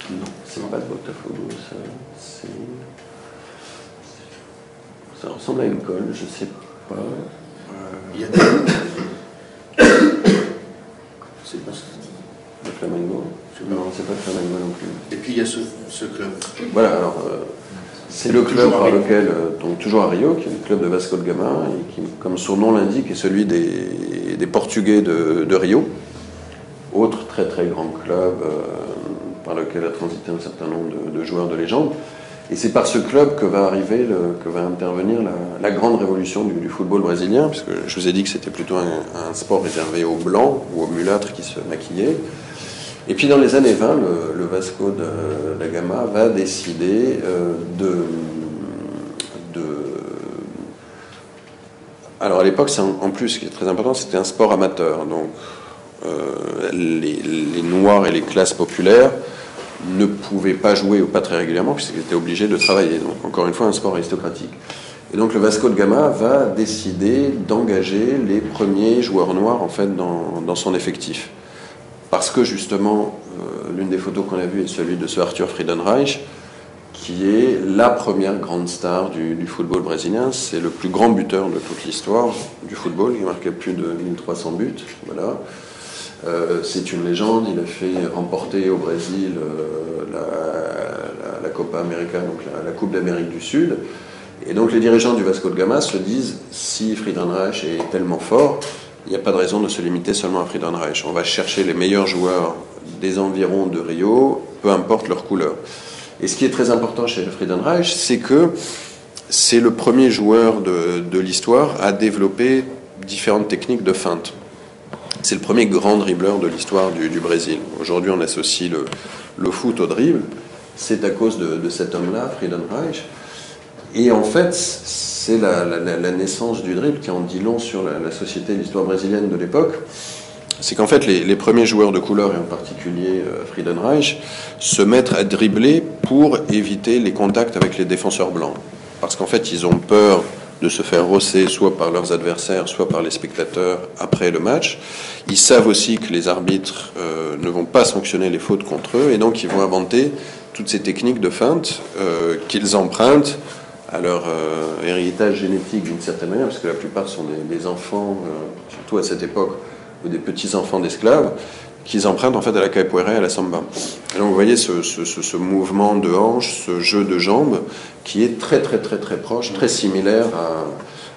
Non, c'est pas Botafogo, ça. Ça ressemble à une colle, je sais pas. Il y a des. <coughs> c'est pas ça. Le Flamengo Non, c'est pas le Flamengo non plus. Et puis il y a ce, ce club. Voilà, alors. Euh, c'est le club par lequel, euh, donc toujours à Rio, qui est le club de Vasco de Gama, et qui, comme son nom l'indique, est celui des, des Portugais de, de, Rio. Autre très très grand club euh, par lequel a transité un certain nombre de, de joueurs de légende. Et c'est par ce club que va arriver, que va intervenir la, grande révolution du, football brésilien, puisque je vous ai dit que c'était plutôt un, sport réservé aux blancs ou aux mulâtres qui se maquillaient. Et puis dans les années 20, le, Vasco de, la Gama va décider euh, de, Alors à l'époque, en, plus, ce qui est très important, c'était un sport amateur. Donc euh, les, Noirs et les classes populaires ne pouvaient pas jouer ou pas très régulièrement puisqu'ils étaient obligés de travailler. Donc encore une fois, un sport aristocratique. Et donc le Vasco de Gama va décider d'engager les premiers joueurs noirs en fait dans son effectif. Parce que justement, euh, l'une des photos qu'on a vues est celui de ce Arthur Friedenreich, qui est la première grande star du, football brésilien. C'est le plus grand buteur de toute l'histoire du football. Il a marqué plus de 1300 buts. Voilà. Euh, c'est une légende, il a fait remporter au Brésil euh, la, Copa América, donc la, Coupe d'Amérique du Sud. Et donc les dirigeants du Vasco de Gama se disent si Friedenreich est tellement fort, il n'y a pas de raison de se limiter seulement à Friedenreich. On va chercher les meilleurs joueurs des environs de Rio, peu importe leur couleur. Et ce qui est très important chez Friedenreich, c'est que c'est le premier joueur de, de l'histoire à développer différentes techniques de feinte. C'est le premier grand dribbleur de l'histoire du, Brésil. Aujourd'hui, on associe le, foot au dribble. C'est à cause de, cet homme-là, Friedenreich. Et en fait, c'est la, naissance du dribble qui en dit long sur la, société et l'histoire brésilienne de l'époque. c'est qu'en fait, les, premiers joueurs de couleur, et en particulier euh, Friedenreich, se mettent à dribbler pour éviter les contacts avec les défenseurs blancs. Parce qu'en fait, ils ont peur de se faire rosser soit par leurs adversaires, soit par les spectateurs après le match. Ils savent aussi que les arbitres euh, ne vont pas sanctionner les fautes contre eux, et donc ils vont inventer toutes ces techniques de feinte euh, qu'ils empruntent à leur euh, héritage génétique d'une certaine manière, parce que la plupart sont des, enfants, surtout à cette époque, ou des petits-enfants d'esclaves, qu'ils empruntent en fait à la capoeira et à la samba. Donc vous voyez ce, mouvement de hanches, ce jeu de jambes, qui est très très très très proche, très similaire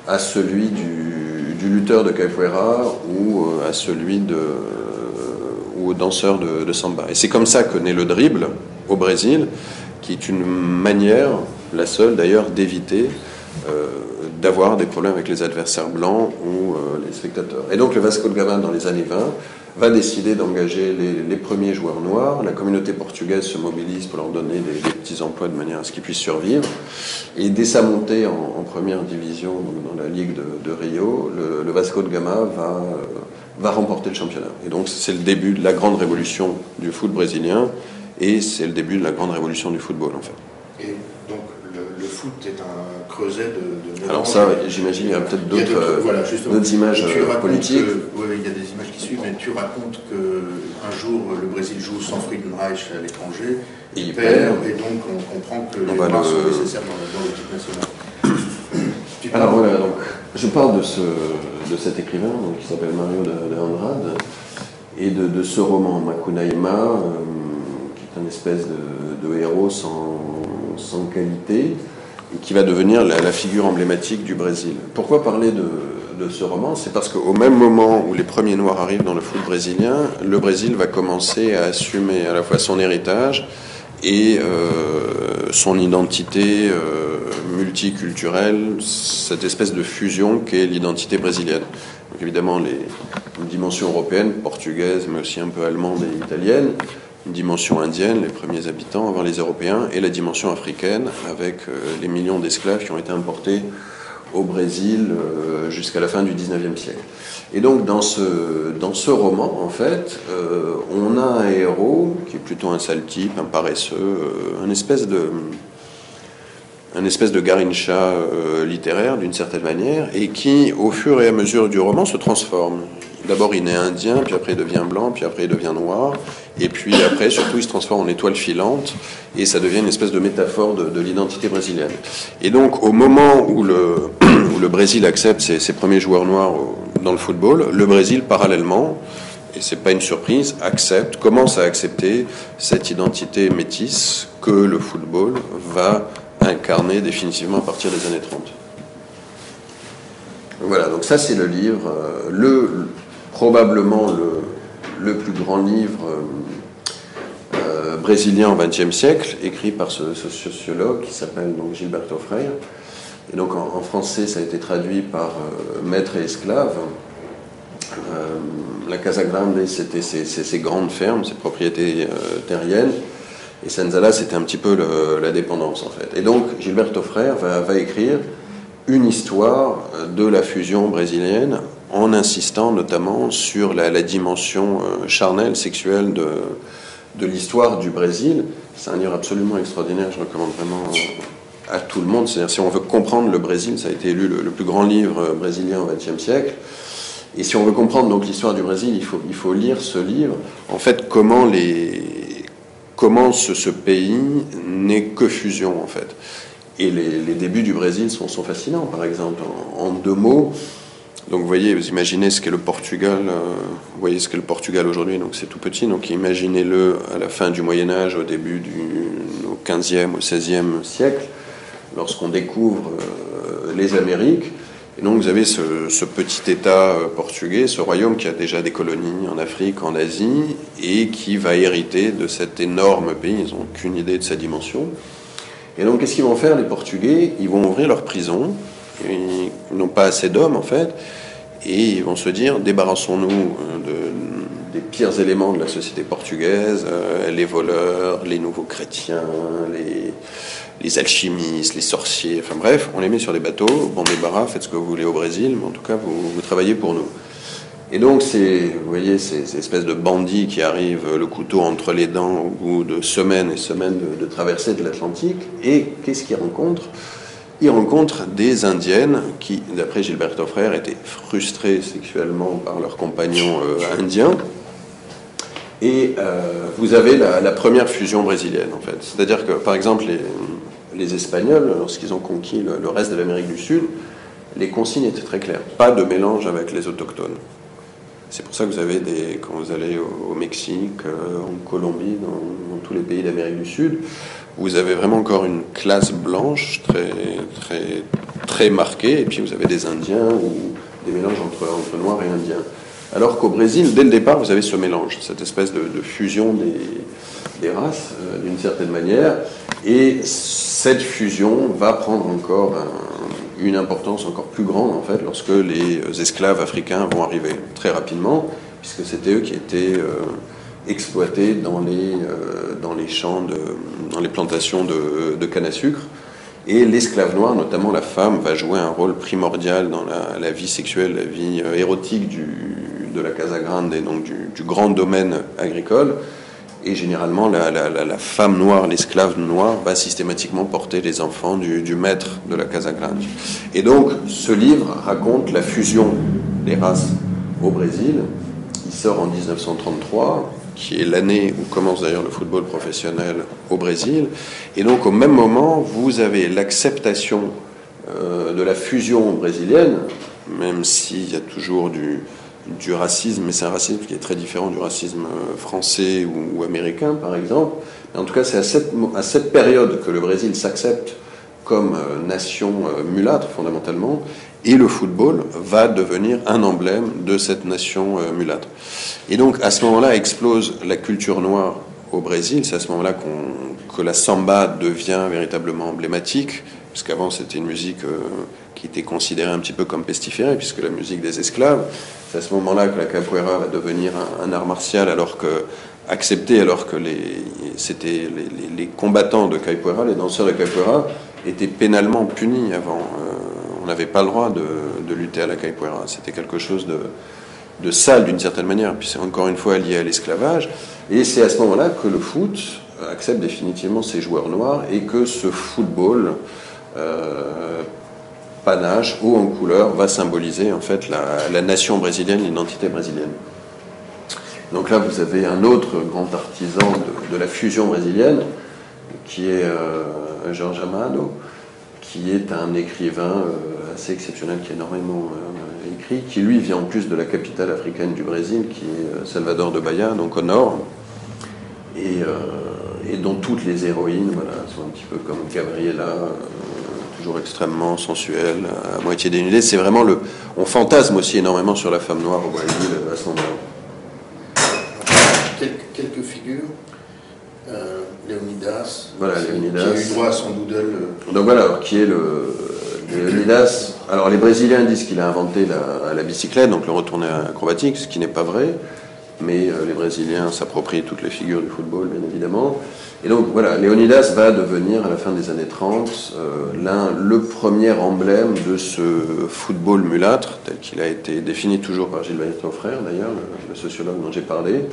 à, celui du, lutteur de capoeira ou à celui de ou au danseur de, de samba. Et c'est comme ça que naît le dribble au Brésil, qui est une manière, la seule d'ailleurs, d'éviter euh, d'avoir des problèmes avec les adversaires blancs ou euh, les spectateurs. Et donc le Vasco de Gama, dans les années 20, va décider d'engager les, premiers joueurs noirs. La communauté portugaise se mobilise pour leur donner des, petits emplois de manière à ce qu'ils puissent survivre. Et dès sa montée en, première division dans la Ligue de, Rio, le, Vasco de Gama va, euh, va remporter le championnat. Et donc c'est le début de la grande révolution du foot brésilien et c'est le début de la grande révolution du football en fait. Et donc foot est un creuset de... de Alors ça, j'imagine, il y a peut-être d'autres euh, images euh, politiques. il y a des images qui suivent, mais tu racontes qu'un jour le Brésil joue sans Friedenreich à l'étranger, et il perd, et donc on comprend que les Noirs sont nécessaires dans, l'équipe nationale. <coughs> Alors voilà, donc je parle de, ce, de cet écrivain donc, qui s'appelle Mario de, de, Andrade et de, de ce roman, Makunaima, euh, un espèce de, héros sans, sans, qualité qui va devenir la, figure emblématique du Brésil. Pourquoi parler de, ce roman? C'est parce qu'au même moment où les premiers Noirs arrivent dans le foot brésilien, le Brésil va commencer à assumer à la fois son héritage et euh, son identité euh, multiculturelle, cette espèce de fusion qu'est l'identité brésilienne. Donc évidemment, les, une dimension européenne, portugaise, mais aussi un peu allemande et italienne, dimension indienne, les premiers habitants avant les Européens, et la dimension africaine, avec euh, les millions d'esclaves qui ont été importés au Brésil euh, jusqu'à la fin du XIXe siècle. Et donc dans ce, roman, en fait, euh, on a un héros qui est plutôt un sale type, un paresseux, un espèce de un espèce de garincha littéraire d'une certaine manière, et qui, au fur et à mesure du roman, se transforme. D'abord, il est indien, puis après, il devient blanc, puis après, il devient noir. Et puis après, surtout, il se transforme en étoile filante, et ça devient une espèce de métaphore de, l'identité brésilienne. Et donc, au moment <clears throat> où le, Brésil accepte ses, ses, premiers joueurs noirs dans le football, le Brésil, parallèlement, et c'est pas une surprise, accepte, commence à accepter cette identité métisse que le football va incarner définitivement à partir des années 30. Voilà, donc ça c'est le livre, euh, le, probablement le, plus grand livre euh, euh, brésilien au XXe siècle, écrit par ce, sociologue qui s'appelle donc Gilberto Freire. Et donc en, français, ça a été traduit par euh, Maître et esclave. la Casa Grande, c'était ses, grandes fermes, ses propriétés terriennes. Et Senzala, c'était un petit peu la dépendance, en fait. Et donc, Gilberto Freire va, va écrire une histoire de la fusion brésilienne en insistant notamment sur la, dimension euh, charnelle, sexuelle de, de l'histoire du Brésil. C'est un livre absolument extraordinaire, je recommande vraiment à tout le monde. C'est-à-dire, si on veut comprendre le Brésil, ça a été élu le, plus grand livre brésilien au XXe siècle. Et si on veut comprendre donc l'histoire du Brésil, il faut, il faut lire ce livre. En fait, comment, les, comment ce, ce pays n'est que fusion, en fait. Et les, les, débuts du Brésil sont, sont fascinants. Par exemple, en deux mots, donc vous voyez, vous imaginez ce qu'est le Portugal, euh, voyez ce qu'est le Portugal aujourd'hui, donc c'est tout petit, donc imaginez-le à la fin du Moyen Âge, au début du au 15e, au 16e siècle, lorsqu'on découvre euh, les Amériques, et donc vous avez ce, petit État euh, portugais, ce royaume qui a déjà des colonies en Afrique, en Asie, et qui va hériter de cet énorme pays, ils n'ont aucune idée de sa dimension. Et donc qu'est-ce qu'ils vont faire les Portugais? Ils vont ouvrir leurs prisons ils n'ont pas assez d'hommes en fait, et ils vont se dire débarrassons-nous euh, des pires éléments de la société portugaise, euh, les voleurs, les nouveaux chrétiens, les, les, alchimistes, les sorciers, enfin bref, on les met sur des bateaux, bon débarras, faites ce que vous voulez au Brésil, mais en tout cas vous, travaillez pour nous. Et donc, c'est, vous voyez, ces, espèces de bandits qui arrivent le couteau entre les dents au bout de semaines et semaines de traversée de l'Atlantique. Et qu'est-ce qu'ils rencontrent? Ils rencontrent des Indiennes qui, d'après Gilberto Frère, étaient frustrées sexuellement par leurs compagnons euh, indiens. Et euh, vous avez la, première fusion brésilienne, en fait. C'est-à-dire que, par exemple, les, Espagnols, lorsqu'ils ont conquis le, reste de l'Amérique du Sud, les consignes étaient très claires. Pas de mélange avec les autochtones. C'est pour ça que vous avez des, quand vous allez au, Mexique, euh, en Colombie, dans tous les pays d'Amérique du Sud, vous avez vraiment encore une classe blanche très, très, très marquée, et puis vous avez des Indiens ou des mélanges entre, entre Noirs et Indiens. Alors qu'au Brésil, dès le départ, vous avez ce mélange, cette espèce de, fusion des, des races, euh, d'une certaine manière, et cette fusion va prendre encore un, une importance encore plus grande, en fait, lorsque les esclaves africains vont arriver très rapidement, puisque c'était eux qui étaient euh, exploités dans les, euh, dans les champs, dans les plantations de, canne à sucre. Et l'esclave noir, notamment la femme, va jouer un rôle primordial dans la, vie sexuelle, la vie euh, érotique du, de la Casa Grande et donc du, grand domaine agricole. Et généralement, la, la, femme noire, l'esclave noire, va systématiquement porter les enfants du, du, maître de la Casa Grande. Et donc, ce livre raconte la fusion des races au Brésil. Il sort en 1933, qui est l'année où commence d'ailleurs le football professionnel au Brésil. Et donc, au même moment, vous avez l'acceptation euh, de la fusion brésilienne, même s'il y a toujours du, racisme, mais c'est un racisme qui est très différent du racisme euh, français ou, américain, par exemple. En tout cas, c'est à cette période que le Brésil s'accepte comme euh, nation euh, mulâtre, fondamentalement, et le football va devenir un emblème de cette nation euh, mulâtre. Et donc, à ce moment-là, explose la culture noire au Brésil. C'est à ce moment-là qu'on, que la samba devient véritablement emblématique, puisqu'avant, c'était une musique qui était considérée un petit peu comme pestiférée, puisque la musique des esclaves. C'est à ce moment-là que la capoeira va devenir un, art martial, alors que accepté, alors que les, c'était les, les, les, combattants de capoeira, les danseurs de capoeira, étaient pénalement punis avant. Euh, on n'avait pas le droit de, de, lutter à la capoeira. C'était quelque chose de, de sale d'une certaine manière, puis c'est encore une fois lié à l'esclavage. Et c'est à ce moment-là que le foot accepte définitivement ses joueurs noirs et que ce football euh, panache, haut en couleur, va symboliser en fait la, nation brésilienne, l'identité brésilienne. Donc là, vous avez un autre grand artisan de, de la fusion brésilienne, qui est euh, Georges Amado, qui est un écrivain euh, assez exceptionnel, qui a énormément euh, écrit, qui lui vient en plus de la capitale africaine du Brésil, qui est euh, Salvador de Bahia, donc au nord, et, euh, dont toutes les héroïnes voilà, sont un petit peu comme Gabriela, euh, toujours extrêmement sensuelle, à moitié dénudée. C'est vraiment le. On fantasme aussi énormément sur la femme noire au Brésil à ce moment-là. Quelques, quelques figures. Euh, Léonidas, voilà, Léonidas, qui a eu droit à son doodle. Euh. Donc voilà, alors, qui est le Léonidas. <clears throat> Alors les Brésiliens disent qu'il a inventé la, la, bicyclette, donc le retourné acrobatique, ce qui n'est pas vrai. Mais euh, les Brésiliens s'approprient toutes les figures du football, bien évidemment. Et donc voilà, Léonidas va devenir à la fin des années 30 euh, l'un, le premier emblème de ce football mulâtre, tel qu'il a été défini toujours par Gilles Bayeton frère, d'ailleurs, le, le, sociologue dont j'ai parlé.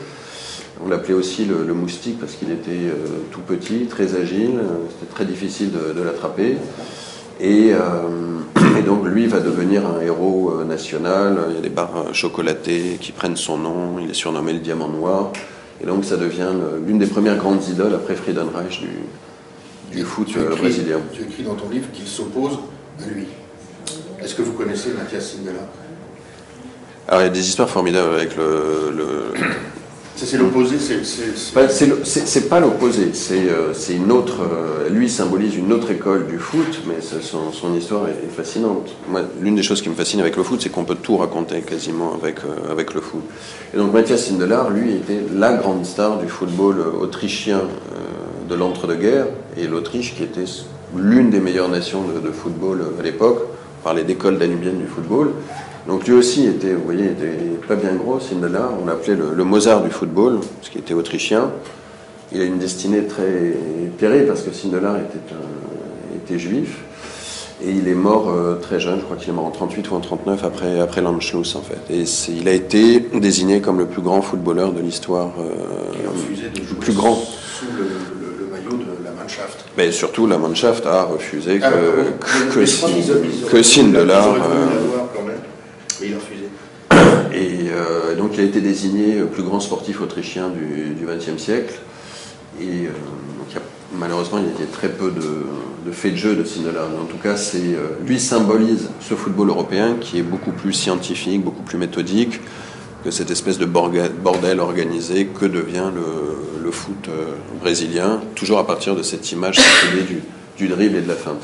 On l'appelait aussi le, le, moustique parce qu'il était euh, tout petit, très agile, c'était très difficile de, de l'attraper. Et, euh, et, donc lui va devenir un héros euh, national. Il y a des barres chocolatées qui prennent son nom. Il est surnommé le diamant noir. Et donc ça devient l'une des premières grandes idoles après Friedenreich du, du foot tu écris, brésilien. Tu écris dans ton livre qu'il s'oppose à lui. Est-ce que vous connaissez Mathias Singela Alors il y a des histoires formidables avec le, le c'est l'opposé, c'est pas l'opposé, c'est euh, une autre. Euh, lui symbolise une autre école du foot, mais son, son, histoire est, est fascinante. L'une des choses qui me fascine avec le foot, c'est qu'on peut tout raconter quasiment avec, euh, avec le foot. Et donc Mathias Sindelar, lui, était la grande star du football autrichien euh, de l'entre-deux-guerres, et l'Autriche qui était l'une des meilleures nations de, de football à l'époque, parlait d'école danubienne du football. Donc lui aussi était, vous voyez, était pas bien gros, Sindelar, on l'appelait le, le, Mozart du football, parce qu'il était autrichien. Il a une destinée très terrible parce que Sindelar était, un, était juif. Et il est mort euh, très jeune, je crois qu'il est mort en 38 ou en 39 après, après l'Anschluss en fait. Et il a été désigné comme le plus grand footballeur de l'histoire. Euh, jouer plus grand. sous le, le, le, maillot de la Mannschaft. Mais surtout la Mannschaft a refusé que, Ah, que, que Sindelar. Ils auraient voulu euh, l'avoir quand même, mais il a refusé. Et euh, donc il a été désigné euh, plus grand sportif autrichien du XXe siècle. Et euh, malheureusement, il y a très peu de, faits de jeu de. Mais en tout cas, c'est, euh, lui symbolise ce football européen qui est beaucoup plus scientifique, beaucoup plus méthodique que cette espèce de bordel organisé que devient le, le foot brésilien, toujours à partir de cette image <laughs> du, du dribble et de la feinte.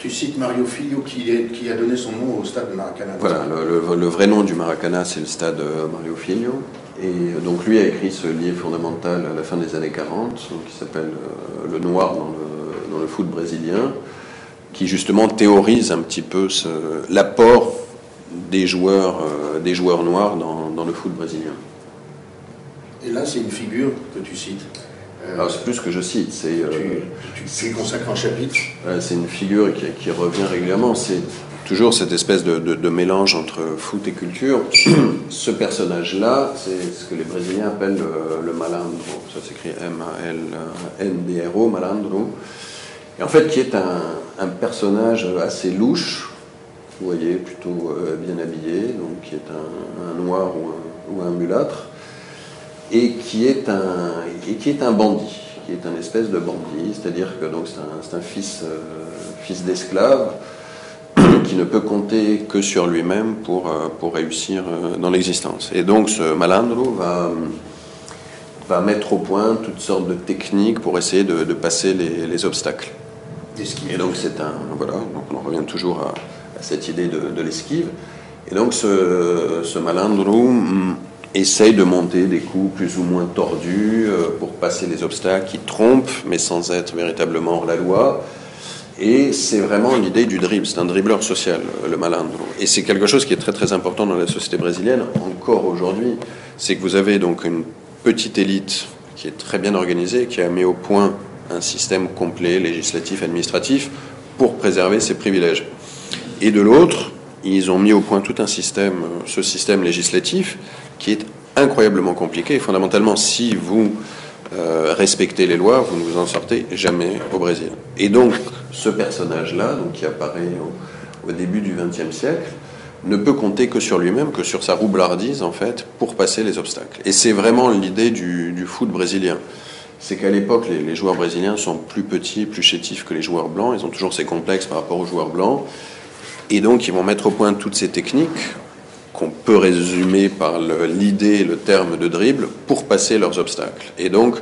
Tu cites Mario Filho qui, est- qui a donné son nom au stade de Maracanã. Voilà, le, le- le vrai nom du Maracana, c'est le stade euh, Mario Filho. Et euh, donc lui a écrit ce livre fondamental à la fin des années 40, donc, qui s'appelle euh, Le Noir dans le, dans le foot brésilien, qui justement théorise un petit peu l'apport des joueurs, euh, des joueurs noirs dans, dans le foot brésilien. Et là, c'est une figure que tu cites. Euh, Alors c'est plus que je cite, c'est euh, tu, consacres un chapitre. Euh, C'est une figure qui, qui revient régulièrement. C'est toujours cette espèce de, de- de mélange entre foot et culture. <clears throat> Ce personnage-là, c'est ce que les Brésiliens appellent le, le malandro. Ça s'écrit M-A-L-N-D-R-O, malandro. Et en fait, qui est un, un personnage assez louche, vous voyez, plutôt euh, bien habillé, donc qui est un, un noir ou un, ou un mulâtre et qui est un et qui est un bandit, qui est un espèce de bandit, c'est-à-dire que donc c'est un, c'est un fils euh, fils d'esclave <clears throat> qui ne peut compter que sur lui-même pour euh, pour réussir euh, dans l'existence. Et donc ce malandro va va mettre au point toutes sortes de techniques pour essayer de, de passer les, les obstacles. Et donc c'est un voilà, donc on en revient toujours à, à cette idée de, de l'esquive. Et donc ce, ce malandro hum, essaye de monter des coups plus ou moins tordus euh, pour passer les obstacles qui trompent, mais sans être véritablement hors la loi. Et c'est vraiment l'idée du dribble, c'est un dribbleur social, le malandro. Et c'est quelque chose qui est très très important dans la société brésilienne, encore aujourd'hui. C'est que vous avez donc une petite élite qui est très bien organisée, qui a mis au point un système complet, législatif, administratif, pour préserver ses privilèges. Et de l'autre, ils ont mis au point tout un système, euh, ce système législatif, qui est incroyablement compliqué. Fondamentalement, si vous euh, respectez les lois, vous ne vous en sortez jamais au Brésil. Et donc, ce personnage-là, donc, qui apparaît au, début du XXe siècle, ne peut compter que sur lui-même, que sur sa roublardise, en fait, pour passer les obstacles. Et c'est vraiment l'idée du, foot brésilien. C'est qu'à l'époque, les joueurs brésiliens sont plus petits, plus chétifs que les joueurs blancs. Ils ont toujours ces complexes par rapport aux joueurs blancs. Et donc, ils vont mettre au point toutes ces techniques qu'on peut résumer par le- l'idée, le terme de dribble, pour passer leurs obstacles. Et donc,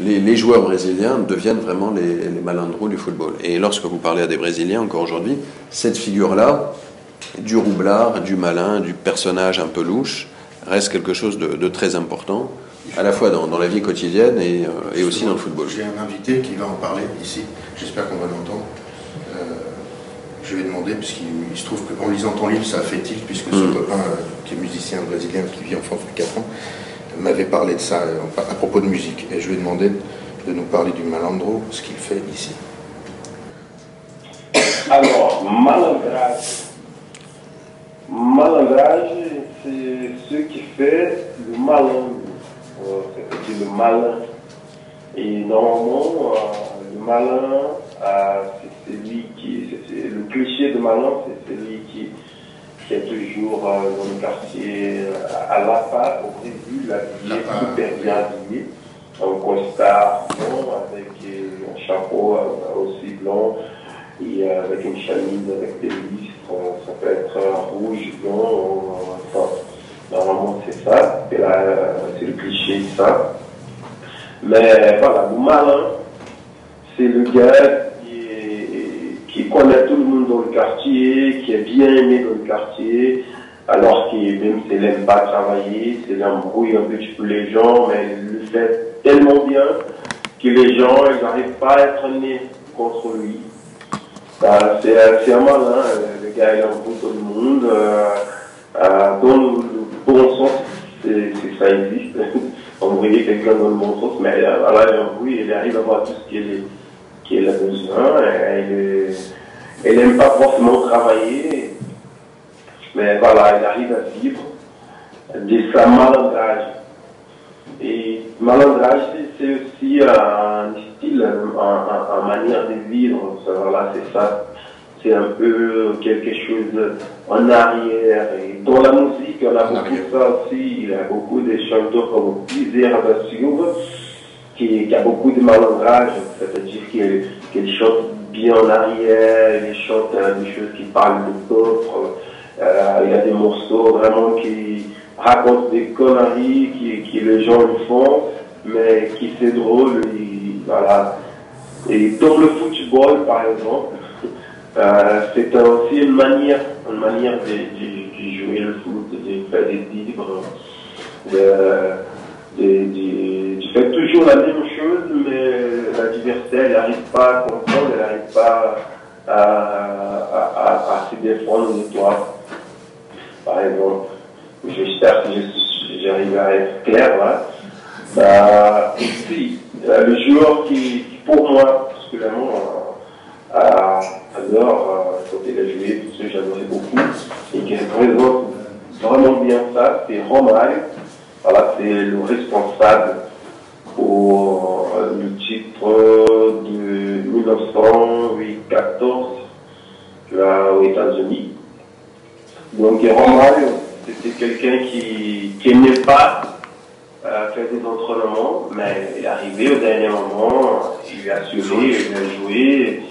les, les joueurs brésiliens deviennent vraiment les, les du football. Et lorsque vous parlez à des Brésiliens, encore aujourd'hui, cette figure-là, du roublard, du malin, du personnage un peu louche, reste quelque chose de, de très important, à la fois dans, dans la vie quotidienne et, euh, et aussi dans le football. J'ai un invité qui va en parler ici. J'espère qu'on va l'entendre. Je vais demander, puisqu'il il se trouve qu'en lisant ton livre, ça a fait tilt, puisque ce Mm. copain euh, qui est musicien brésilien, qui vit en France depuis 4 ans, m'avait parlé de ça euh, à propos de musique. Et je lui ai demandé de nous parler du malandro, ce qu'il fait ici. Alors, malandrage. Malandrage, c'est ce qui fait le malandre, euh, c'est-à-dire le malin. Et normalement, le malin, euh, c'est celui qui. c'est- c'est- le cliché de malin, c'est celui qui, qui est toujours euh, dans le quartier à la part, au Brésil, habillé, Lapin. super bien habillé, en costard blanc, avec euh, un chapeau euh, aussi blanc et avec une chemise avec des listres, ça peut être rouge, blanc, enfin, normalement c'est ça, c'est le cliché ça. Mais voilà, le malin, c'est le gars qui, connaît tout le monde dans le quartier, qui est bien aimé dans le quartier, alors qu'il même s'il n'aime pas travailler, s'il embrouille un petit peu les gens, mais il le fait tellement bien que les gens ils n'arrivent pas à être nés contre lui. Bah, c'est c'est un malin, euh, le gars il embrouille tout le monde. euh, euh, dans le, bon sens, c'est c'est- ça existe. Embrouiller <laughs> quelqu'un dans le bon sens, mais euh, voilà, il embrouille, il arrive à voir tout ce qui est qu'elle a besoin. Elle n'aime pas forcément travailler, mais voilà, elle arrive à vivre de sa malandrage. Et malandrage, c'est aussi un style, une manière de vivre. Voilà, c'est ça. C'est un peu quelque chose en arrière. Et dans la musique, on a beaucoup de ça aussi. Il y a beaucoup de chanteurs comme Plusieurs Silva, qui, a beaucoup de malandrage, c'est-à-dire qu'il chante bien en arrière, il chante des choses qui parlent de d'autres. Euh, il y a des morceaux vraiment qui racontent des conneries, qui, qui les gens le font, mais qui c'est drôle. Et, voilà. Et dans le football, par exemple, <laughs> euh, c'est aussi une manière, une manière de, de, jouer le foot, de faire des livres, de, de, faire toujours la même chose, mais la diversité, elle n'arrive pas à comprendre, elle n'arrive pas à, à, à, se défendre de toi. Par exemple, j'espère que j'arrive à être clair là. Bah, aussi, le joueur qui, pour moi, particulièrement, euh, adore euh, quand il a joué, parce que j'adorais beaucoup, et qui représente vraiment bien ça, c'est Romain. Voilà, c'est le responsable pour euh, le titre de 1914 aux États-Unis. Donc Romain, c'était quelqu'un qui n'aimait pas euh, faire des entraînements, mais arrivé au dernier moment, il a assuré, il a joué,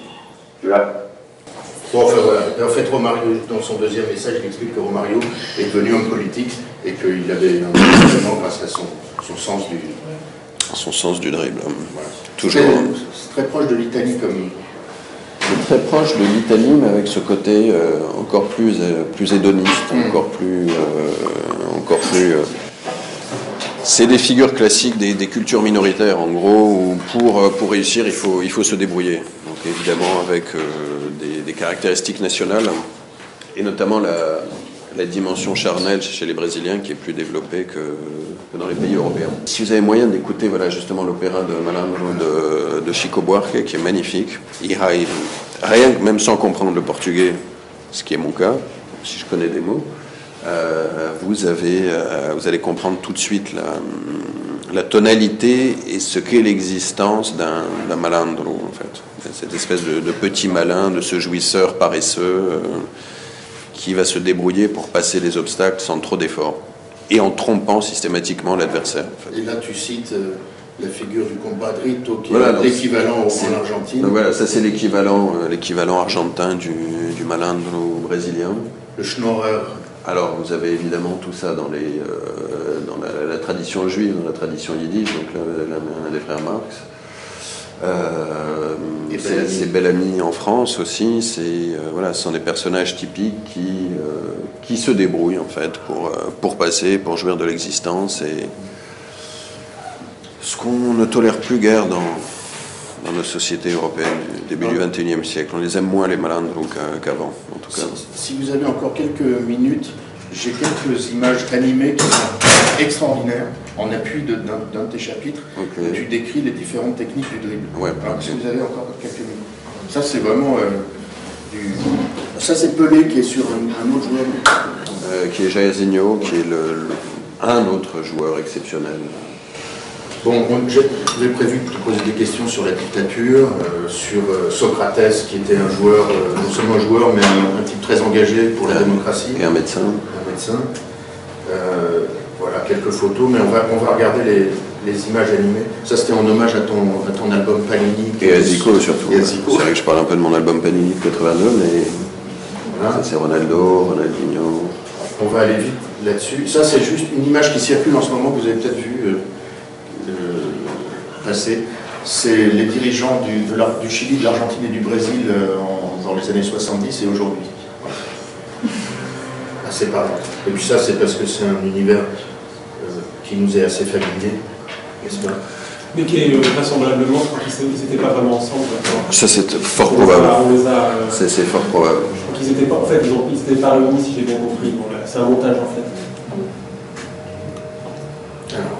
Bon, enfin, voilà. En fait, Romario, dans son deuxième message, il explique que Romario est devenu homme politique et qu'il avait un grâce à son, son, sens du... Son sens du dribble. Voilà. Toujours. C'est très proche de l'Italie comme... C'est très proche de l'Italie, mais avec ce côté euh, encore plus, euh, plus hédoniste, mm. encore plus... Euh, encore plus c'est des figures classiques des, des, cultures minoritaires, en gros, où pour, pour réussir, il faut, il faut se débrouiller. Donc évidemment avec des, des, caractéristiques nationales, et notamment la, la, dimension charnelle chez les Brésiliens qui est plus développée que, que dans les pays européens. Si vous avez moyen d'écouter voilà, justement l'opéra de Malandro de, de, Chico Buarque, qui est magnifique, rien même sans comprendre le portugais, ce qui est mon cas, si je connais des mots, euh, vous, avez, euh, vous allez comprendre tout de suite la, tonalité et ce qu'est l'existence d'un malandro, en fait. Cette espèce de, de, petit malin, de ce jouisseur paresseux euh, qui va se débrouiller pour passer les obstacles sans trop d'efforts et en trompant systématiquement l'adversaire. En fait. Et là, tu cites euh, la figure du compadrito qui voilà, est l'équivalent en Argentine. voilà, ça c'est l'équivalent, euh, l'équivalent argentin du, du malandro brésilien. Le schnorrer alors, vous avez évidemment tout ça dans, les, euh, dans la, la, tradition juive, dans la tradition yiddish, donc l'un des frères Marx. Euh, c'est Bellamy en France aussi. C'est euh, voilà, ce sont des personnages typiques qui euh, qui se débrouillent en fait pour pour passer, pour jouir de l'existence et ce qu'on ne tolère plus guère dans dans nos sociétés européennes du début du XXIe siècle. On les aime moins les malandros qu'avant, en tout cas. Si, si, vous avez encore quelques minutes, j'ai quelques images animées qui sont extraordinaires en appui d'un de, tes chapitres, okay. où tu décris les différentes techniques du dribble. Ouais, Alors, si vous avez encore quelques minutes. Ça, c'est vraiment euh, du... Ça, c'est Pelé qui est sur un, un autre joueur. Euh, qui est Jairzinho, qui est le, le, un autre joueur exceptionnel. Bon, j'ai prévu de te poser des questions sur la dictature, euh, sur euh, Socrates, qui était un joueur, euh, non seulement un joueur, mais un, un, type très engagé pour la démocratie. Et un médecin. Un médecin. Euh, voilà, quelques photos, mais on va, on va regarder les, les images animées. Ça, c'était en hommage à ton, à ton album Panini. Et à Zico, surtout. C'est vrai que je parle un peu de mon album Panini de 82, mais voilà. c'est Ronaldo, Ronaldinho. On va aller vite là-dessus. Ça, c'est juste une image qui circule en ce moment, que vous avez peut-être vu passé, c'est les dirigeants du, de du Chili, de l'Argentine et du Brésil euh, en, dans les années 70 et aujourd'hui. Assez parlant. Et puis ça, c'est parce que c'est un univers euh, qui nous est assez familier, n'est-ce pas mais qui est euh, vraisemblablement, je crois qu'ils n'étaient pas vraiment ensemble. Ça, c'est fort probable. Euh, c'est fort probable. Je crois qu'ils n'étaient pas, en fait, ils n'étaient pas réunis, si j'ai bien compris. Bon, c'est un montage, en fait. Alors,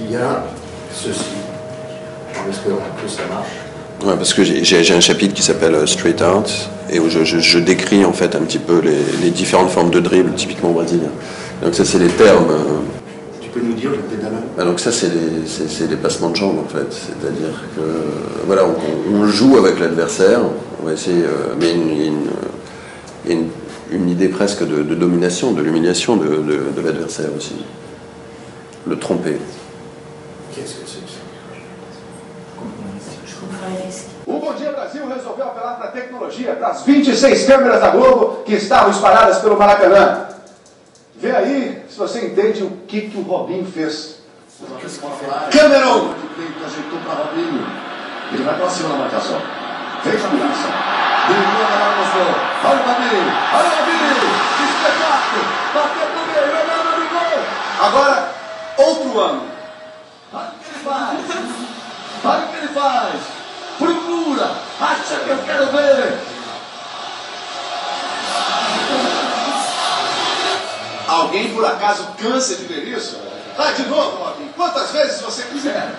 il y a ceci, en espérant que ça marche. Ouais, parce que j'ai- un chapitre qui s'appelle euh, Straight Out et où je, je- je décris en fait un petit peu les, les différentes formes de dribble typiquement brésiliens. Donc ça c'est les termes. euh, peux nous dire le pédalage? Ah, donc ça c'est les, les passements de jambes en fait. C'est-à-dire que voilà, on, on joue avec l'adversaire, on va essayer, euh, mais il y a une, une, une- une idée presque de, de domination, de l'humiliation de, de- de l'adversaire aussi. Le tromper. Qu'est-ce que c'est que ça? O Bom Dia Brasil resolveu apelar para a tecnologia, para as 26 câmeras da Globo que estavam espalhadas pelo Maracanã. Vê aí se você entende o que, que o Robinho fez. Cameron! ajeitou para Robinho. Ele vai para cima na marcação. Veja a marcação. Dribou, agora mostrou. Olha o Robinho. Olha o Robinho. Que espetáculo. Bateu pro meio. Olha o gol. Agora, outro ano. Olha o que ele faz. Olha o que ele faz. Procura. Acha que eu quero ver. Alguém por acaso cansa de ver isso? Vai de novo, Robinho. Quantas vezes você quiser.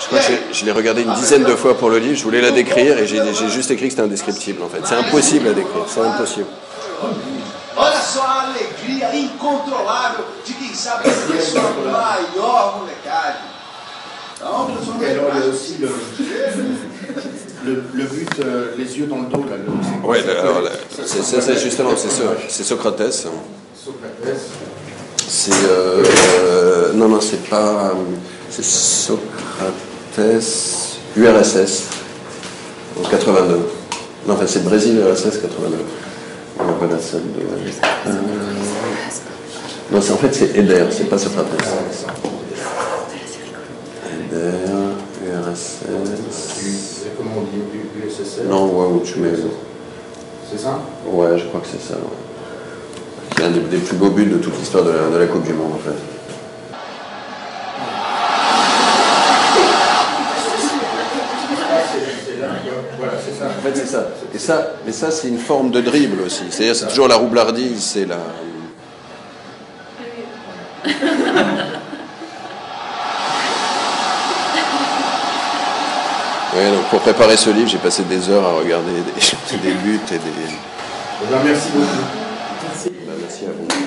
Je crois que j'ai- je l'ai regardé une dizaine de fois pour le livre, je voulais la décrire et j'ai juste écrit que c'était indescriptible en fait. C'est impossible à décrire, c'est impossible. Olha só a alegria incontrolável de quem sabe maior aussi le, le, le but, euh, les yeux dans le dos. Là, le- Ouais, le- alors là, c'est ça, c'est justement, c'est So- c'est Socrates. Socrates. C'est euh, euh, non non c'est pas c'est Socrates URSS en 82. Non enfin c'est Brésil URSS 82. On n'a pas la salle de. Euh, non c'est en fait c'est Eder, c'est pas Socrates. Eder URSS. C'est comment on dit USSR Non ouais où tu mets. C'est ça? Ouais, je crois que c'est ça. ouais. C'est un des, des plus beaux buts de toute l'histoire de la, de la Coupe du Monde, en fait. Voilà, c'est ça. En fait, c'est ça. Et ça, mais ça, c'est une forme de dribble aussi. C'est-à-dire, c'est toujours la roublardise, c'est la. <laughs> Ouais, donc pour préparer ce livre, j'ai passé des heures à regarder des, <laughs> des buts et des. Eh ben, merci beaucoup. Bah, merci à vous.